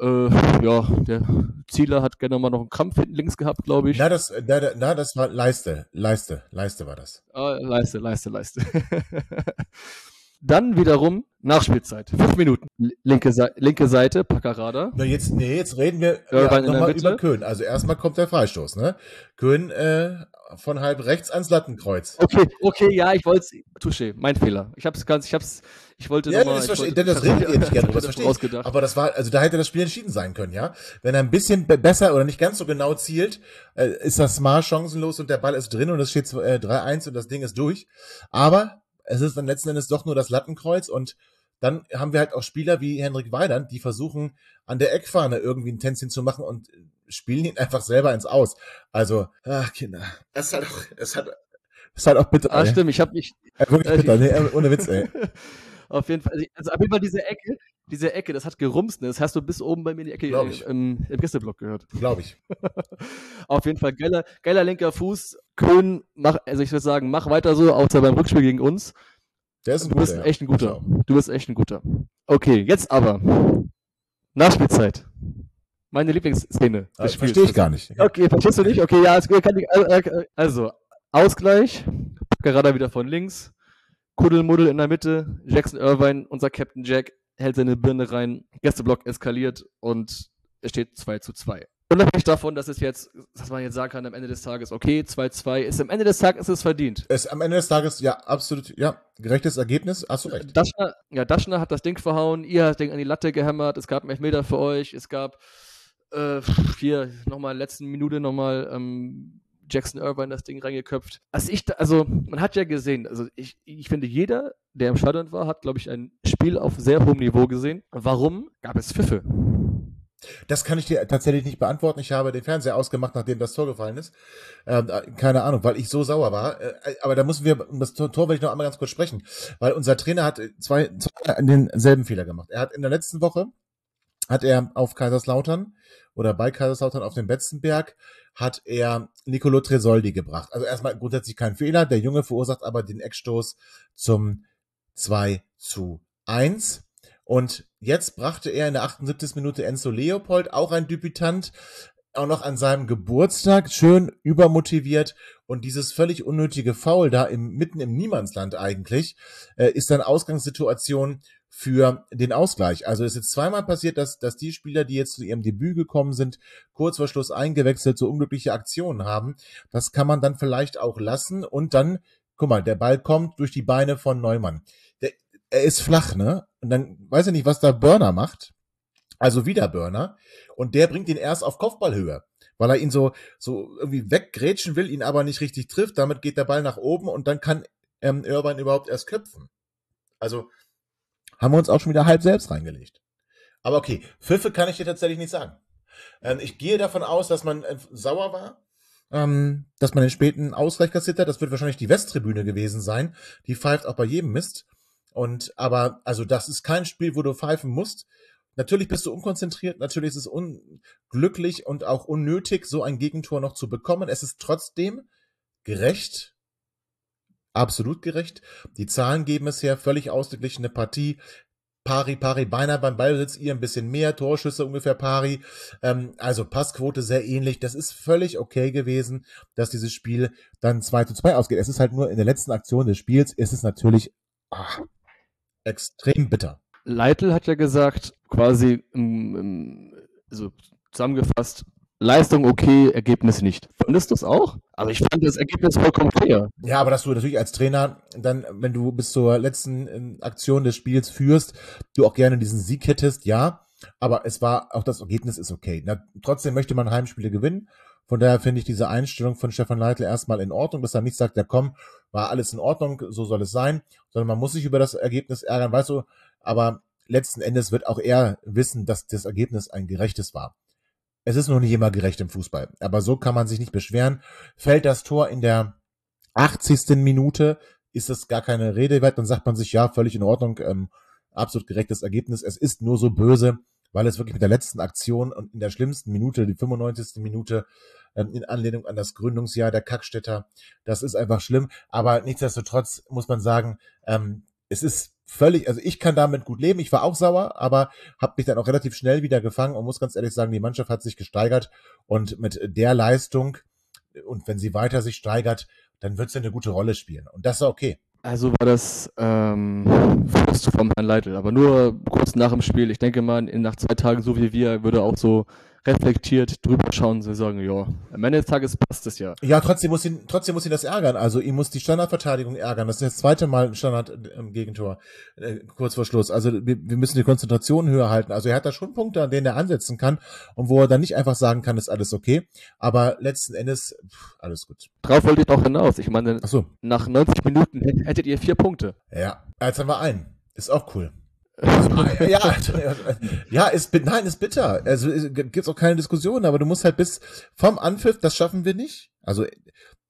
Äh, ja, der Zieler hat gerne mal noch einen Krampf hinten links gehabt, glaube ich. Na das, na, na, das war Leiste. Leiste. Leiste war das. Ah, Leiste, Leiste, Leiste. Dann wiederum Nachspielzeit. Fünf Minuten. Linke, Seite, linke Seite, Paccarada. Na jetzt, nee, jetzt reden wir ja, nochmal über Köhn. Also erstmal kommt der Freistoß, ne? Köhn äh, von halb rechts ans Lattenkreuz. Okay, okay, ja, ich wollte es. Touché, mein Fehler. Ich hab's ganz, ich hab's, ich wollte ja, nochmal. Das, wollte, das redet ihr nicht gerne, das verstehe ich. Aber das war, also da hätte das Spiel entschieden sein können, ja? Wenn er ein bisschen besser oder nicht ganz so genau zielt, äh, ist das smart chancenlos und der Ball ist drin und es steht äh, 3-1 und das Ding ist durch. Aber es ist dann letzten Endes doch nur das Lattenkreuz und dann haben wir halt auch Spieler wie Henrik Weidand, die versuchen, an der Eckfahne irgendwie ein Tänzchen zu machen und spielen ihn einfach selber ins Aus. Also, ach Kinder, das ist halt auch, es hat, ist halt auch bitter. Ah, stimmt, ich habe mich. Ja, wirklich bitter, nee, ohne Witz, ey. auf jeden Fall, also auf jeden Fall diese Ecke, diese Ecke, das hat gerumst, ne? Das hast du bis oben bei mir in die Ecke äh, ich. im, im Gästeblock gehört. Glaube ich. Auf jeden Fall geiler, geiler linker Fuß. Köhn, mach, also ich würde sagen, mach weiter so, außer beim Rückspiel gegen uns. Der ist ein Du bist guter, echt ein guter. Ja. Du bist echt ein guter. Okay, jetzt aber. Nachspielzeit. Meine Lieblingsszene. Spiels. verstehe ich gar nicht. Okay, verstehst du nicht? Okay, ja, äh, äh, also, Ausgleich. Packerada wieder von links. Kuddelmuddel in der Mitte. Jackson Irvine, unser Captain Jack, hält seine Birne rein. Gästeblock eskaliert und es steht 2 zu 2. Unabhängig davon, dass es jetzt, dass man jetzt sagen kann, am Ende des Tages, okay, 2-2, ist am Ende des Tages ist es verdient. Es, am Ende des Tages, ja, absolut, ja, gerechtes Ergebnis, hast du recht. Daschner, ja, Daschner hat das Ding verhauen, ihr habt das Ding an die Latte gehämmert, es gab einen Elfmeter für euch, es gab äh, hier nochmal in der letzten Minute nochmal ähm, Jackson Irvine das Ding reingeköpft. Also ich, also man hat ja gesehen, also ich, ich finde jeder, der im Stadion war, hat, glaube ich, ein Spiel auf sehr hohem Niveau gesehen. Warum gab es Pfiffe? Das kann ich dir tatsächlich nicht beantworten. Ich habe den Fernseher ausgemacht, nachdem das Tor gefallen ist. Ähm, äh, keine Ahnung, weil ich so sauer war. Äh, aber da müssen wir, um das Tor, Tor will ich noch einmal ganz kurz sprechen, weil unser Trainer hat zwei, zwei denselben Fehler gemacht. Er hat in der letzten Woche, hat er auf Kaiserslautern oder bei Kaiserslautern auf dem Betzenberg, hat er Nicolo Tresoldi gebracht. Also erstmal grundsätzlich kein Fehler. Der Junge verursacht aber den Eckstoß zum 2 zu 1. Und jetzt brachte er in der 78. Minute Enzo Leopold, auch ein Debütant, auch noch an seinem Geburtstag, schön übermotiviert. Und dieses völlig unnötige Foul da im, mitten im Niemandsland eigentlich, äh, ist dann Ausgangssituation für den Ausgleich. Also es ist jetzt zweimal passiert, dass, dass die Spieler, die jetzt zu ihrem Debüt gekommen sind, kurz vor Schluss eingewechselt, so unglückliche Aktionen haben. Das kann man dann vielleicht auch lassen und dann, guck mal, der Ball kommt durch die Beine von Neumann. Der, er ist flach, ne? Und dann weiß ich nicht, was da Burner macht. Also wieder Burner. Und der bringt ihn erst auf Kopfballhöhe, weil er ihn so, so irgendwie weggrätschen will, ihn aber nicht richtig trifft. Damit geht der Ball nach oben und dann kann ähm, Irvine überhaupt erst köpfen. Also haben wir uns auch schon wieder halb selbst reingelegt. Aber okay, Pfiffe kann ich dir tatsächlich nicht sagen. Ähm, ich gehe davon aus, dass man äh, sauer war, ähm, dass man den späten Ausgleich kassiert hat. Das wird wahrscheinlich die Westtribüne gewesen sein. Die pfeift auch bei jedem Mist. Und aber, also das ist kein Spiel, wo du pfeifen musst. Natürlich bist du unkonzentriert, natürlich ist es unglücklich und auch unnötig, so ein Gegentor noch zu bekommen. Es ist trotzdem gerecht, absolut gerecht. Die Zahlen geben es her, völlig ausgeglichene Partie. Pari, pari, beinahe beim Ballbesitz, ihr ein bisschen mehr, Torschüsse ungefähr pari. Ähm, also Passquote sehr ähnlich. Das ist völlig okay gewesen, dass dieses Spiel dann 2 zu 2 ausgeht. Es ist halt nur in der letzten Aktion des Spiels, ist es natürlich ach, extrem bitter. Leitl hat ja gesagt, quasi, also zusammengefasst, Leistung okay, Ergebnis nicht. Fandest du es auch? Aber ich fand das Ergebnis vollkommen fair. Ja, aber dass du natürlich als Trainer dann, wenn du bis zur letzten äh, Aktion des Spiels führst, du auch gerne diesen Sieg hättest, ja. Aber es war, auch das Ergebnis ist okay. Na, trotzdem möchte man Heimspiele gewinnen. Von daher finde ich diese Einstellung von Stefan Leitl erstmal in Ordnung, dass er nicht sagt, ja komm, war alles in Ordnung, so soll es sein, sondern man muss sich über das Ergebnis ärgern, weißt du, aber letzten Endes wird auch er wissen, dass das Ergebnis ein gerechtes war. Es ist noch nicht immer gerecht im Fußball, aber so kann man sich nicht beschweren. Fällt das Tor in der 80. Minute, ist es gar keine Rede wert, dann sagt man sich, ja, völlig in Ordnung, ähm, absolut gerechtes Ergebnis. Es ist nur so böse, weil es wirklich mit der letzten Aktion und in der schlimmsten Minute, die 95. Minute, ähm, in Anlehnung an das Gründungsjahr der Kackstädter, das ist einfach schlimm. Aber nichtsdestotrotz muss man sagen, ähm, es ist völlig, also ich kann damit gut leben. Ich war auch sauer, aber habe mich dann auch relativ schnell wieder gefangen und muss ganz ehrlich sagen, die Mannschaft hat sich gesteigert und mit der Leistung und wenn sie weiter sich steigert, dann wird sie eine gute Rolle spielen und das ist okay. Also war das ähm, Frust vom Herrn Leitl, aber nur kurz nach dem Spiel. Ich denke mal, nach zwei Tagen, so wie wir, würde auch so reflektiert drüber schauen und sagen, ja, am Ende des Tages passt es ja. Ja, trotzdem muss ihn, trotzdem muss ihn das ärgern. Also ihm muss die Standardverteidigung ärgern. Das ist das zweite Mal ein Standard-Gegentor äh, kurz vor Schluss. Also wir, wir müssen die Konzentration höher halten. Also er hat da schon Punkte, an denen er ansetzen kann und wo er dann nicht einfach sagen kann, ist alles okay. Aber letzten Endes pff, alles gut. Drauf wollt ihr doch hinaus. Ich meine, so, nach 90 Minuten hätt- hättet ihr vier Punkte. ja. Jetzt haben wir einen. Ist auch cool. Ja, ja, ist, nein, ist bitter. Also es gibt's auch keine Diskussion, aber du musst halt bis vom Anpfiff, das schaffen wir nicht. Also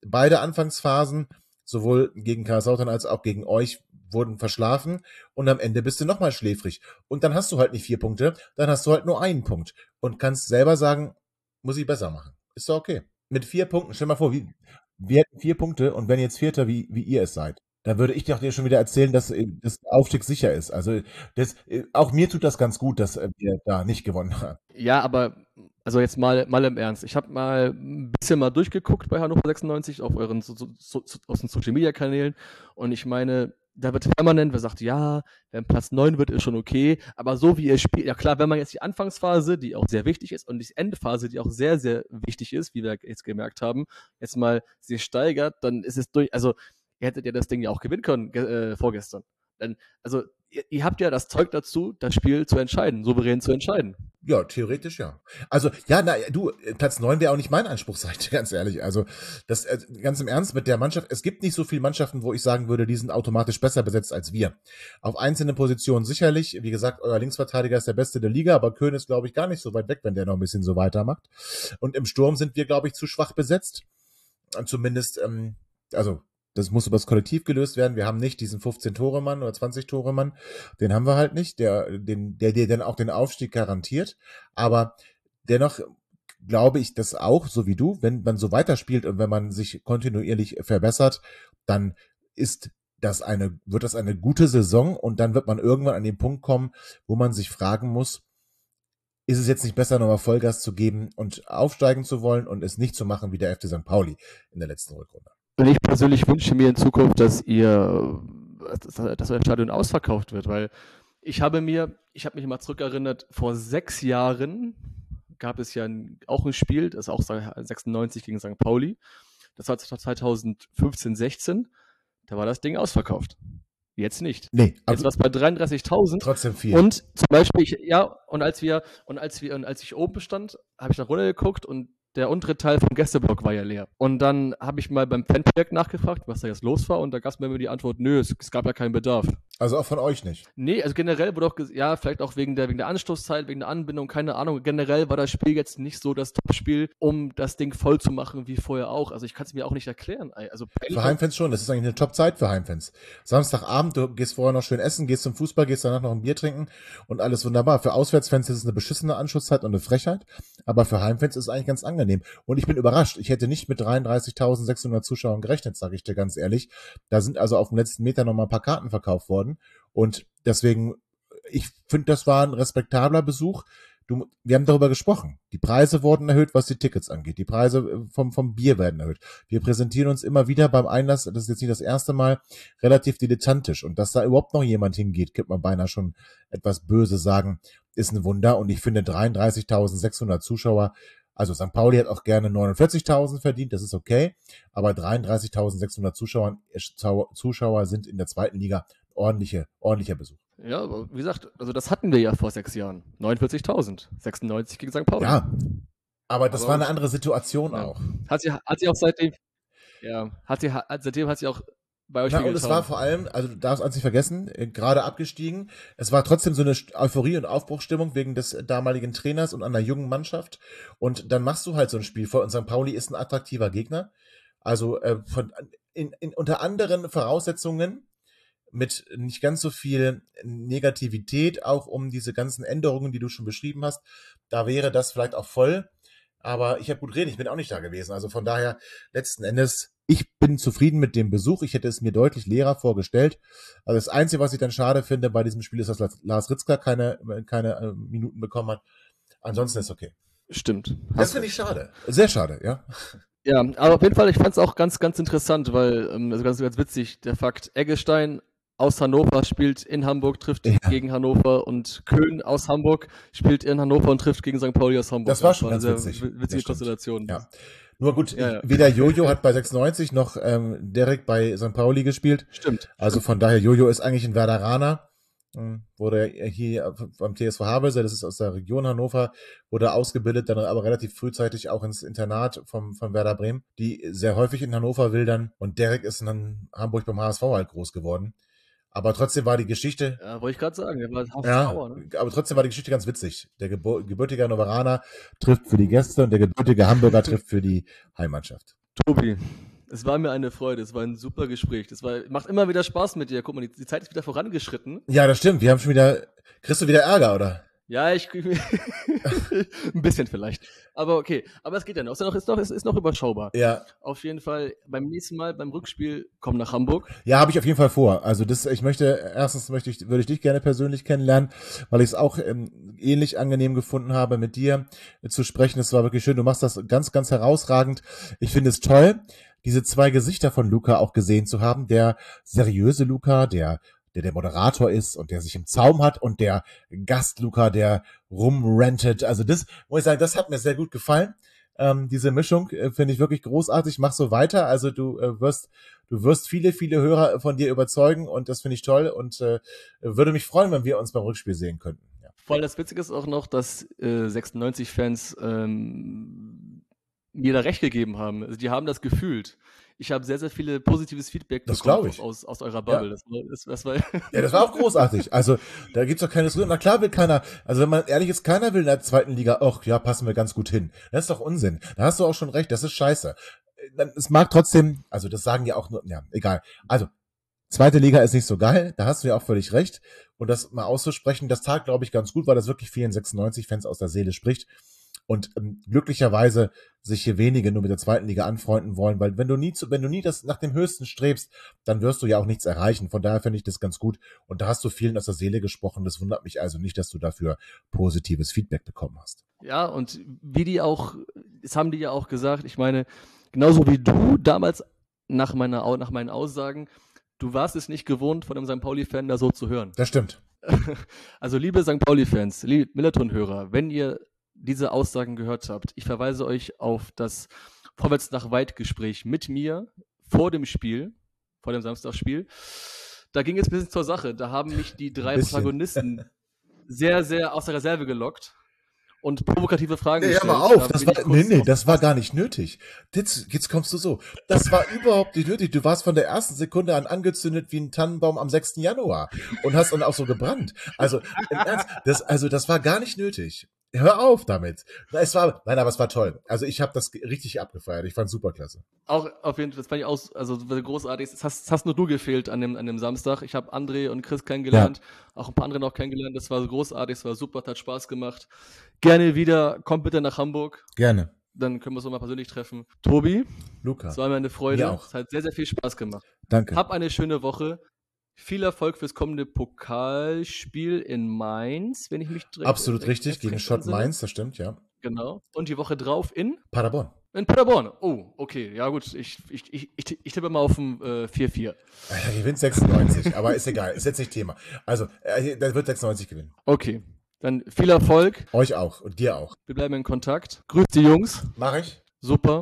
beide Anfangsphasen, sowohl gegen Kaiserslautern als auch gegen euch, wurden verschlafen und am Ende bist du nochmal schläfrig. Und dann hast du halt nicht vier Punkte, dann hast du halt nur einen Punkt und kannst selber sagen, muss ich besser machen. Ist doch okay. Mit vier Punkten, stell mal vor, wie, wir hätten vier Punkte und wenn jetzt Vierter, wie, wie ihr es seid, dann würde ich dir schon wieder erzählen, dass äh, das Aufstieg sicher ist. Also das, äh, auch mir tut das ganz gut, dass äh, wir da nicht gewonnen haben. Ja, aber also jetzt mal, mal im Ernst. Ich habe mal ein bisschen mal durchgeguckt bei Hannover 96 auf euren so, so, so, aus den Social Media Kanälen und ich meine, da wird permanent, wer sagt, ja, wenn Platz 9 wird, ist schon okay, aber so wie ihr spielt, ja klar, wenn man jetzt die Anfangsphase, die auch sehr wichtig ist, und die Endphase, die auch sehr, sehr wichtig ist, wie wir jetzt gemerkt haben, jetzt mal sie steigert, dann ist es durch, also ihr hättet ja das Ding ja auch gewinnen können äh, vorgestern. Denn, also ihr, ihr, habt ja das Zeug dazu, das Spiel zu entscheiden, souverän zu entscheiden. Ja, theoretisch ja. Also, ja, na, du, Platz neun wäre auch nicht mein Anspruch, sag ich dir ganz ehrlich. Also, das, äh, ganz im Ernst mit der Mannschaft, es gibt nicht so viele Mannschaften, wo ich sagen würde, die sind automatisch besser besetzt als wir. Auf einzelnen Positionen sicherlich. Wie gesagt, euer Linksverteidiger ist der beste der Liga, aber Köhn ist, glaube ich, gar nicht so weit weg, wenn der noch ein bisschen so weitermacht. Und im Sturm sind wir, glaube ich, zu schwach besetzt. Zumindest, ähm, also das muss übers Kollektiv gelöst werden. Wir haben nicht diesen 15-Tore-Mann oder 20-Tore-Mann. Den haben wir halt nicht, der, den, der dir dann auch den Aufstieg garantiert. Aber dennoch glaube ich das auch, so wie du, wenn man so weiterspielt und wenn man sich kontinuierlich verbessert, dann ist das eine, wird das eine gute Saison und dann wird man irgendwann an den Punkt kommen, wo man sich fragen muss, ist es jetzt nicht besser, nochmal Vollgas zu geben und aufsteigen zu wollen und es nicht zu machen wie der FC St. Pauli in der letzten Rückrunde? Und ich persönlich wünsche mir in Zukunft, dass ihr, dass euer Stadion ausverkauft wird, weil ich habe mir, ich habe mich mal zurückerinnert, vor sechs Jahren gab es ja ein, auch ein Spiel, das ist auch 96 gegen St. Pauli. Das war 2015, 16. Da war das Ding ausverkauft. Jetzt nicht. Nee, Jetzt war es bei 33.000. Trotzdem viel. Und zum Beispiel, ich, ja, und als wir, und als wir, und als ich oben stand, habe ich nach runter geguckt und der untere Teil vom Gästeblock war ja leer. Und dann habe ich mal beim Fanprojekt nachgefragt, was da jetzt los war, und da gab es mir immer die Antwort, nö, es, es, gab ja keinen Bedarf. Also auch von euch nicht? Nee, also generell wurde auch, ja, vielleicht auch wegen der, wegen der Anstoßzeit, wegen der Anbindung, keine Ahnung. Generell war das Spiel jetzt nicht so das Topspiel, um das Ding voll zu machen wie vorher auch. Also ich kann es mir auch nicht erklären. Also für Heimfans schon, das ist eigentlich eine Top-Zeit für Heimfans. Samstagabend, du gehst vorher noch schön essen, gehst zum Fußball, gehst danach noch ein Bier trinken und alles wunderbar. Für Auswärtsfans ist es eine beschissene Anschlusszeit und eine Frechheit, aber für Heimfans ist es eigentlich ganz angenehm. Und ich bin überrascht. Ich hätte nicht mit 33.600 Zuschauern gerechnet, sage ich dir ganz ehrlich. Da sind also auf dem letzten Meter noch mal ein paar Karten verkauft worden. Und deswegen, ich finde, das war ein respektabler Besuch. Du, wir haben darüber gesprochen. Die Preise wurden erhöht, was die Tickets angeht. Die Preise äh, vom, vom Bier werden erhöht. Wir präsentieren uns immer wieder beim Einlass, das ist jetzt nicht das erste Mal, relativ dilettantisch. Und dass da überhaupt noch jemand hingeht, könnte man beinahe schon etwas böse sagen, ist ein Wunder. Und ich finde 33.600 Zuschauer also St. Pauli hat auch gerne 49.000 verdient, das ist okay, aber 33.600 Zuschauer, Zuschauer sind in der zweiten Liga ordentliche, ordentlicher Besuch. Ja, aber wie gesagt, also das hatten wir ja vor sechs Jahren. 49.000, 96 gegen St. Pauli. Ja, aber das aber war eine andere Situation ja. auch. Hat sie, hat sie auch seitdem, ja, hat sie, seitdem hat sie auch bei euch Na, und es war vor allem, also du darfst eins nicht vergessen, äh, gerade abgestiegen. Es war trotzdem so eine Euphorie und Aufbruchstimmung wegen des damaligen Trainers und einer jungen Mannschaft. Und dann machst du halt so ein Spiel vor und St. Pauli ist ein attraktiver Gegner. Also äh, von, in, in, unter anderen Voraussetzungen mit nicht ganz so viel Negativität, auch um diese ganzen Änderungen, die du schon beschrieben hast. Da wäre das vielleicht auch voll. Aber ich habe gut reden, ich bin auch nicht da gewesen. Also von daher, letzten Endes ich bin zufrieden mit dem Besuch. Ich hätte es mir deutlich leerer vorgestellt. Also das Einzige, was ich dann schade finde bei diesem Spiel, ist, dass Lars Ritzka keine, keine äh, Minuten bekommen hat. Ansonsten ist okay. Stimmt. Das finde ich schade. Sehr schade, ja. Ja, aber auf jeden Fall, ich fand es auch ganz, ganz interessant, weil, ähm, also ganz, ganz witzig, der Fakt, Eggestein aus Hannover spielt in Hamburg, trifft ja. gegen Hannover und Köln aus Hamburg spielt in Hannover und trifft gegen St. Pauli aus Hamburg. Das war schon das war ganz witzig. Witzige Konstellation. Ja. Nur gut, ja, ja. weder Jojo hat bei 96 noch ähm, Derek bei St. Pauli gespielt. Stimmt. Also von daher, Jojo ist eigentlich ein Werderaner. Ähm, wurde hier beim TSV Havelse, das ist aus der Region Hannover, wurde ausgebildet, dann aber relativ frühzeitig auch ins Internat vom, von Werder Bremen, die sehr häufig in Hannover wildern. Und Derek ist in Hamburg beim HSV halt groß geworden. Aber trotzdem war die Geschichte. Ja, wollte ich gerade sagen, der war ja, Trauer, ne? Aber trotzdem war die Geschichte ganz witzig. Der Gebur gebürtige Hannoveraner trifft für die Gäste und der gebürtige Hamburger trifft für die Heimmannschaft. Tobi, Es war mir eine Freude, es war ein super Gespräch. Das war, macht immer wieder Spaß mit dir. Guck mal, die, die Zeit ist wieder vorangeschritten. Ja, das stimmt. Wir haben schon wieder. Kriegst du wieder Ärger, oder? Ja, ich ein bisschen vielleicht. Aber okay, aber es geht ja noch. Es ist noch, ist noch, ist noch überschaubar. Ja. Auf jeden Fall beim nächsten Mal beim Rückspiel komm nach Hamburg. Ja, habe ich auf jeden Fall vor. Also das, ich möchte erstens möchte ich würde ich dich gerne persönlich kennenlernen, weil ich es auch ähm, ähnlich angenehm gefunden habe, mit dir zu sprechen. Es war wirklich schön. Du machst das ganz, ganz herausragend. Ich finde es toll, diese zwei Gesichter von Luca auch gesehen zu haben. Der seriöse Luca, der der der Moderator ist und der sich im Zaum hat und der Gast-Luca, der rumrentet. Also das, muss ich sagen, das hat mir sehr gut gefallen. Ähm, diese Mischung äh, finde ich wirklich großartig. Mach so weiter. Also du äh, wirst, du wirst viele, viele Hörer von dir überzeugen und das finde ich toll und äh, würde mich freuen, wenn wir uns beim Rückspiel sehen könnten. Ja. Vor allem das Witzige ist auch noch, dass äh, 96-Fans ähm, mir da recht gegeben haben. Also die haben das gefühlt ich habe sehr, sehr viele positives Feedback das bekommen ich. Aus, aus eurer Bubble. Ja. Das, war, das, das war ja, das war auch großartig. Also da gibt's doch keine Diskussion. Na klar will keiner, also wenn man ehrlich ist, keiner will in der zweiten Liga, ach ja, passen wir ganz gut hin. Das ist doch Unsinn. Da hast du auch schon recht, das ist scheiße. Es mag trotzdem, also das sagen ja auch nur, ja, egal. Also, zweite Liga ist nicht so geil, da hast du ja auch völlig recht. Und das mal auszusprechen, das tat, glaube ich, ganz gut, weil das wirklich vielen 96-Fans aus der Seele spricht und ähm, glücklicherweise sich hier wenige nur mit der zweiten Liga anfreunden wollen, weil wenn du nie zu, wenn du nie das nach dem Höchsten strebst, dann wirst du ja auch nichts erreichen. Von daher finde ich das ganz gut. Und da hast du vielen aus der Seele gesprochen. Das wundert mich also nicht, dass du dafür positives Feedback bekommen hast. Ja, und wie die auch, das haben die ja auch gesagt, ich meine, genauso wie du damals nach meiner, nach meinen Aussagen, du warst es nicht gewohnt, von einem St. Pauli-Fan da so zu hören. Das stimmt. Also liebe St. Pauli-Fans, liebe Millerton-Hörer, wenn ihr diese Aussagen gehört habt, ich verweise euch auf das Vorwärts nach Weit Gespräch mit mir vor dem Spiel, vor dem Samstagsspiel. Da ging es ein bisschen zur Sache. Da haben mich die drei Protagonisten sehr, sehr aus der Reserve gelockt und provokative Fragen nee, gestellt. Ja, aber auf, das war, nee, nee, das war gar nicht nötig. Jetzt, jetzt kommst du so. Das war überhaupt nicht nötig. Du warst von der ersten Sekunde an angezündet wie ein Tannenbaum am 6. Januar und hast dann auch so gebrannt. Also, im Ernst, das, also, das war gar nicht nötig. Hör auf damit. Es war, nein, aber es war toll. Also ich habe das richtig abgefeiert. Ich fand super klasse. Auch auf jeden Fall, das fand ich auch, also großartig. Das hast, das hast nur du gefehlt an dem, an dem Samstag. Ich habe André und Chris kennengelernt, ja. auch ein paar andere noch kennengelernt. Das war großartig, es war super, hat Spaß gemacht. Gerne wieder, kommt bitte nach Hamburg. Gerne. Dann können wir uns nochmal persönlich treffen. Tobi. Luca. Es war mir eine Freude. Mir auch. Es hat sehr, sehr viel Spaß gemacht. Danke. Hab eine schöne Woche. Viel Erfolg fürs kommende Pokalspiel in Mainz, wenn ich mich drehe. Absolut richtig, gegen Schott Mainz, das stimmt, ja. Genau. Und die Woche drauf in? Paderborn. In Paderborn. Oh, okay. Ja, gut. Ich, ich, ich, ich, tippe mal auf ein äh, 4-4. Er gewinnt 96, aber ist egal. Ist jetzt nicht Thema. Also, äh, der wird 96 gewinnen. Okay. Dann viel Erfolg. Euch auch und dir auch. Wir bleiben in Kontakt. Grüß die Jungs. Mach ich. Super.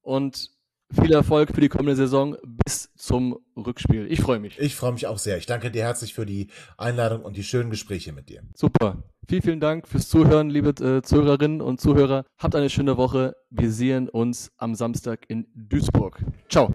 Und viel Erfolg für die kommende Saison bis zum Rückspiel. Ich freue mich. Ich freue mich auch sehr. Ich danke dir herzlich für die Einladung und die schönen Gespräche mit dir. Super. Vielen, vielen Dank fürs Zuhören, liebe äh, Zuhörerinnen und Zuhörer. Habt eine schöne Woche. Wir sehen uns am Samstag in Duisburg. Ciao.